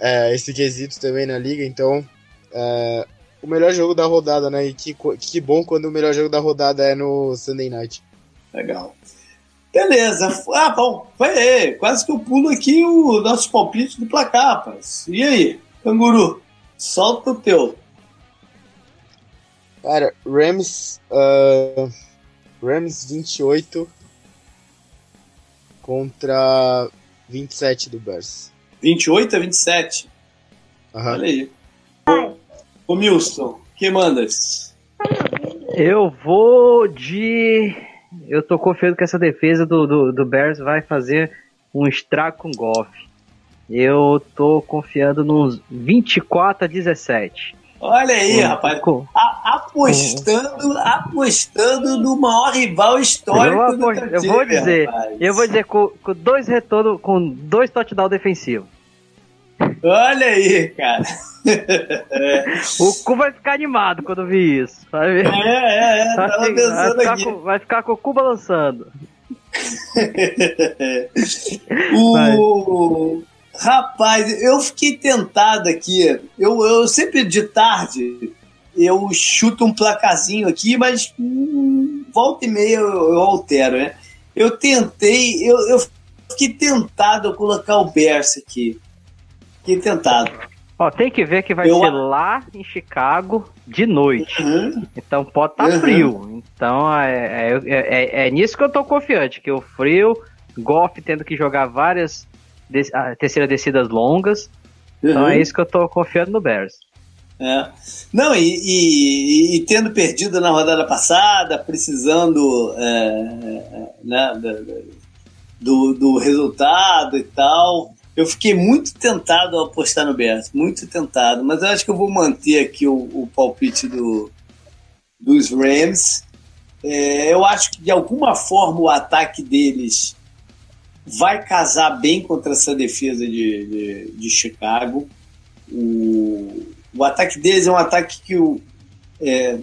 Speaker 2: é, esse quesito também na liga, então é, o melhor jogo da rodada, né? E que, que bom quando o melhor jogo da rodada é no Sunday Night.
Speaker 1: Legal. Beleza. Ah, bom, vai aí. Quase que eu pulo aqui o nosso palpite do placar, rapaz. E aí, canguru? Solta o teu.
Speaker 2: Cara, Rams. Uh, Rams 28 contra 27 do Bears.
Speaker 1: 28 a 27? Uhum. Olha aí. Ô Milson, que mandas?
Speaker 3: Eu vou de eu tô confiando que essa defesa do, do, do Bears vai fazer um estrago com o Goff. Eu tô confiando nos 24 a 17.
Speaker 1: Olha aí, um, rapaz. Com, apostando, apostando no maior rival histórico eu,
Speaker 3: aposto, do eu vou dizer, rapaz. eu vou dizer com, com dois retornos, com dois touchdowns defensivos.
Speaker 1: Olha aí, cara.
Speaker 3: o cu vai ficar animado quando vi isso. Vai, ver.
Speaker 1: É, é, é. Vai, tava pensando
Speaker 3: vai, ficar
Speaker 1: aqui.
Speaker 3: Com, vai ficar com o cu balançando.
Speaker 1: o... Rapaz, eu fiquei tentado aqui. Eu, eu sempre de tarde eu chuto um placazinho aqui, mas hum, volta e meia eu, eu, altero, né? Eu tentei, eu, eu fiquei tentado a colocar o Bears aqui. Fiquei tentado.
Speaker 3: Ó, tem que ver que vai eu... ser lá em Chicago de noite. Uhum. Então pode estar tá uhum. frio. Então é, é, é, é, nisso que eu tô confiante, que o frio, Goff tendo que jogar várias des terceira descidas longas. Uhum. Então é isso que eu tô confiando no Bears.
Speaker 1: É. Não, e, e, e, tendo perdido na rodada passada, precisando é, né, do, do resultado e tal, eu fiquei muito tentado a apostar no Bears, muito tentado, mas eu acho que eu vou manter aqui o, o palpite do, dos Rams. É, eu acho que de alguma forma o ataque deles vai casar bem contra essa defesa de, de, de Chicago. O, o ataque deles é um ataque que o. É,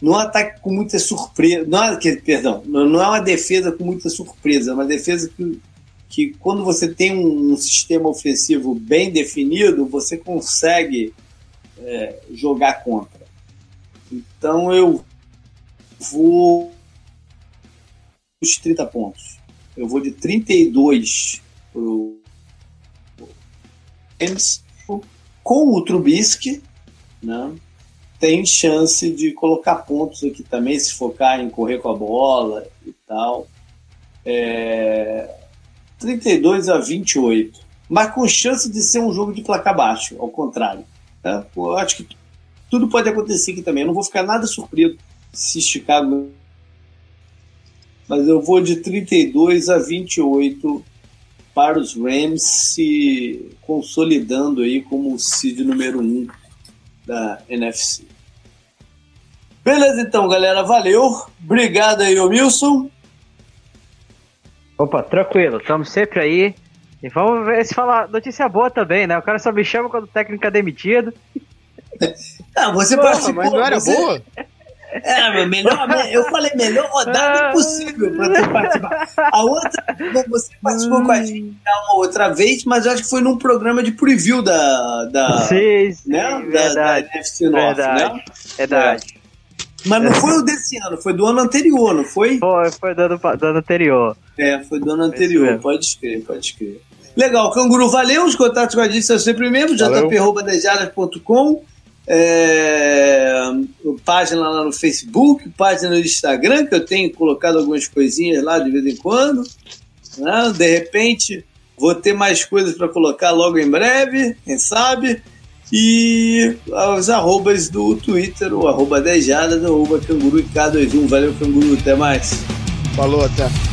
Speaker 1: não é um ataque com muita surpresa. Não é, perdão, não é uma defesa com muita surpresa, é uma defesa que, que quando você tem um, sistema ofensivo bem definido, você consegue é, jogar contra. Então eu vou os 30 pontos. Eu vou de 32 para o com o Trubisky né, tem chance de colocar pontos aqui também, se focar em correr com a bola e tal. É, 32 a 28. Mas com chance de ser um jogo de placar baixo, ao contrário. Tá? Eu acho que tudo pode acontecer aqui também. Eu não vou ficar nada surpreso se Chicago. Mas eu vou de 32 a 28 para os Rams se consolidando aí como o seed número 1 um da NFC. Beleza, então, galera. Valeu. Obrigado aí, Wilson.
Speaker 3: Opa, tranquilo. Estamos sempre aí. E vamos ver se falar notícia boa também, né? O cara só me chama quando o técnico é demitido.
Speaker 1: Ah, você Porra, participou. Mas não era você... boa? É, melhor, eu falei melhor rodada impossível para tu participar. A outra, você participou com a gente uma outra vez, mas acho que foi num programa de preview da. da
Speaker 3: sim, sim,
Speaker 1: né? verdade, da, da NFC North,
Speaker 3: verdade,
Speaker 1: né?
Speaker 3: Verdade.
Speaker 1: É. Mas não foi o desse ano, foi do ano anterior, não foi?
Speaker 3: Foi, foi do ano, do ano anterior.
Speaker 1: É, foi do ano anterior, pode escrever, pode escrever. Legal, Canguru, valeu. Os contatos com a gente são sempre mesmo, jp.dejadas.com é, página lá no Facebook, página no Instagram, que eu tenho colocado algumas coisinhas lá de vez em quando. Né? De repente, vou ter mais coisas para colocar logo em breve, quem sabe. E os arrobas do Twitter, o arroba dejadas, arroba canguru K21. Valeu, canguru, até mais.
Speaker 2: Falou, até.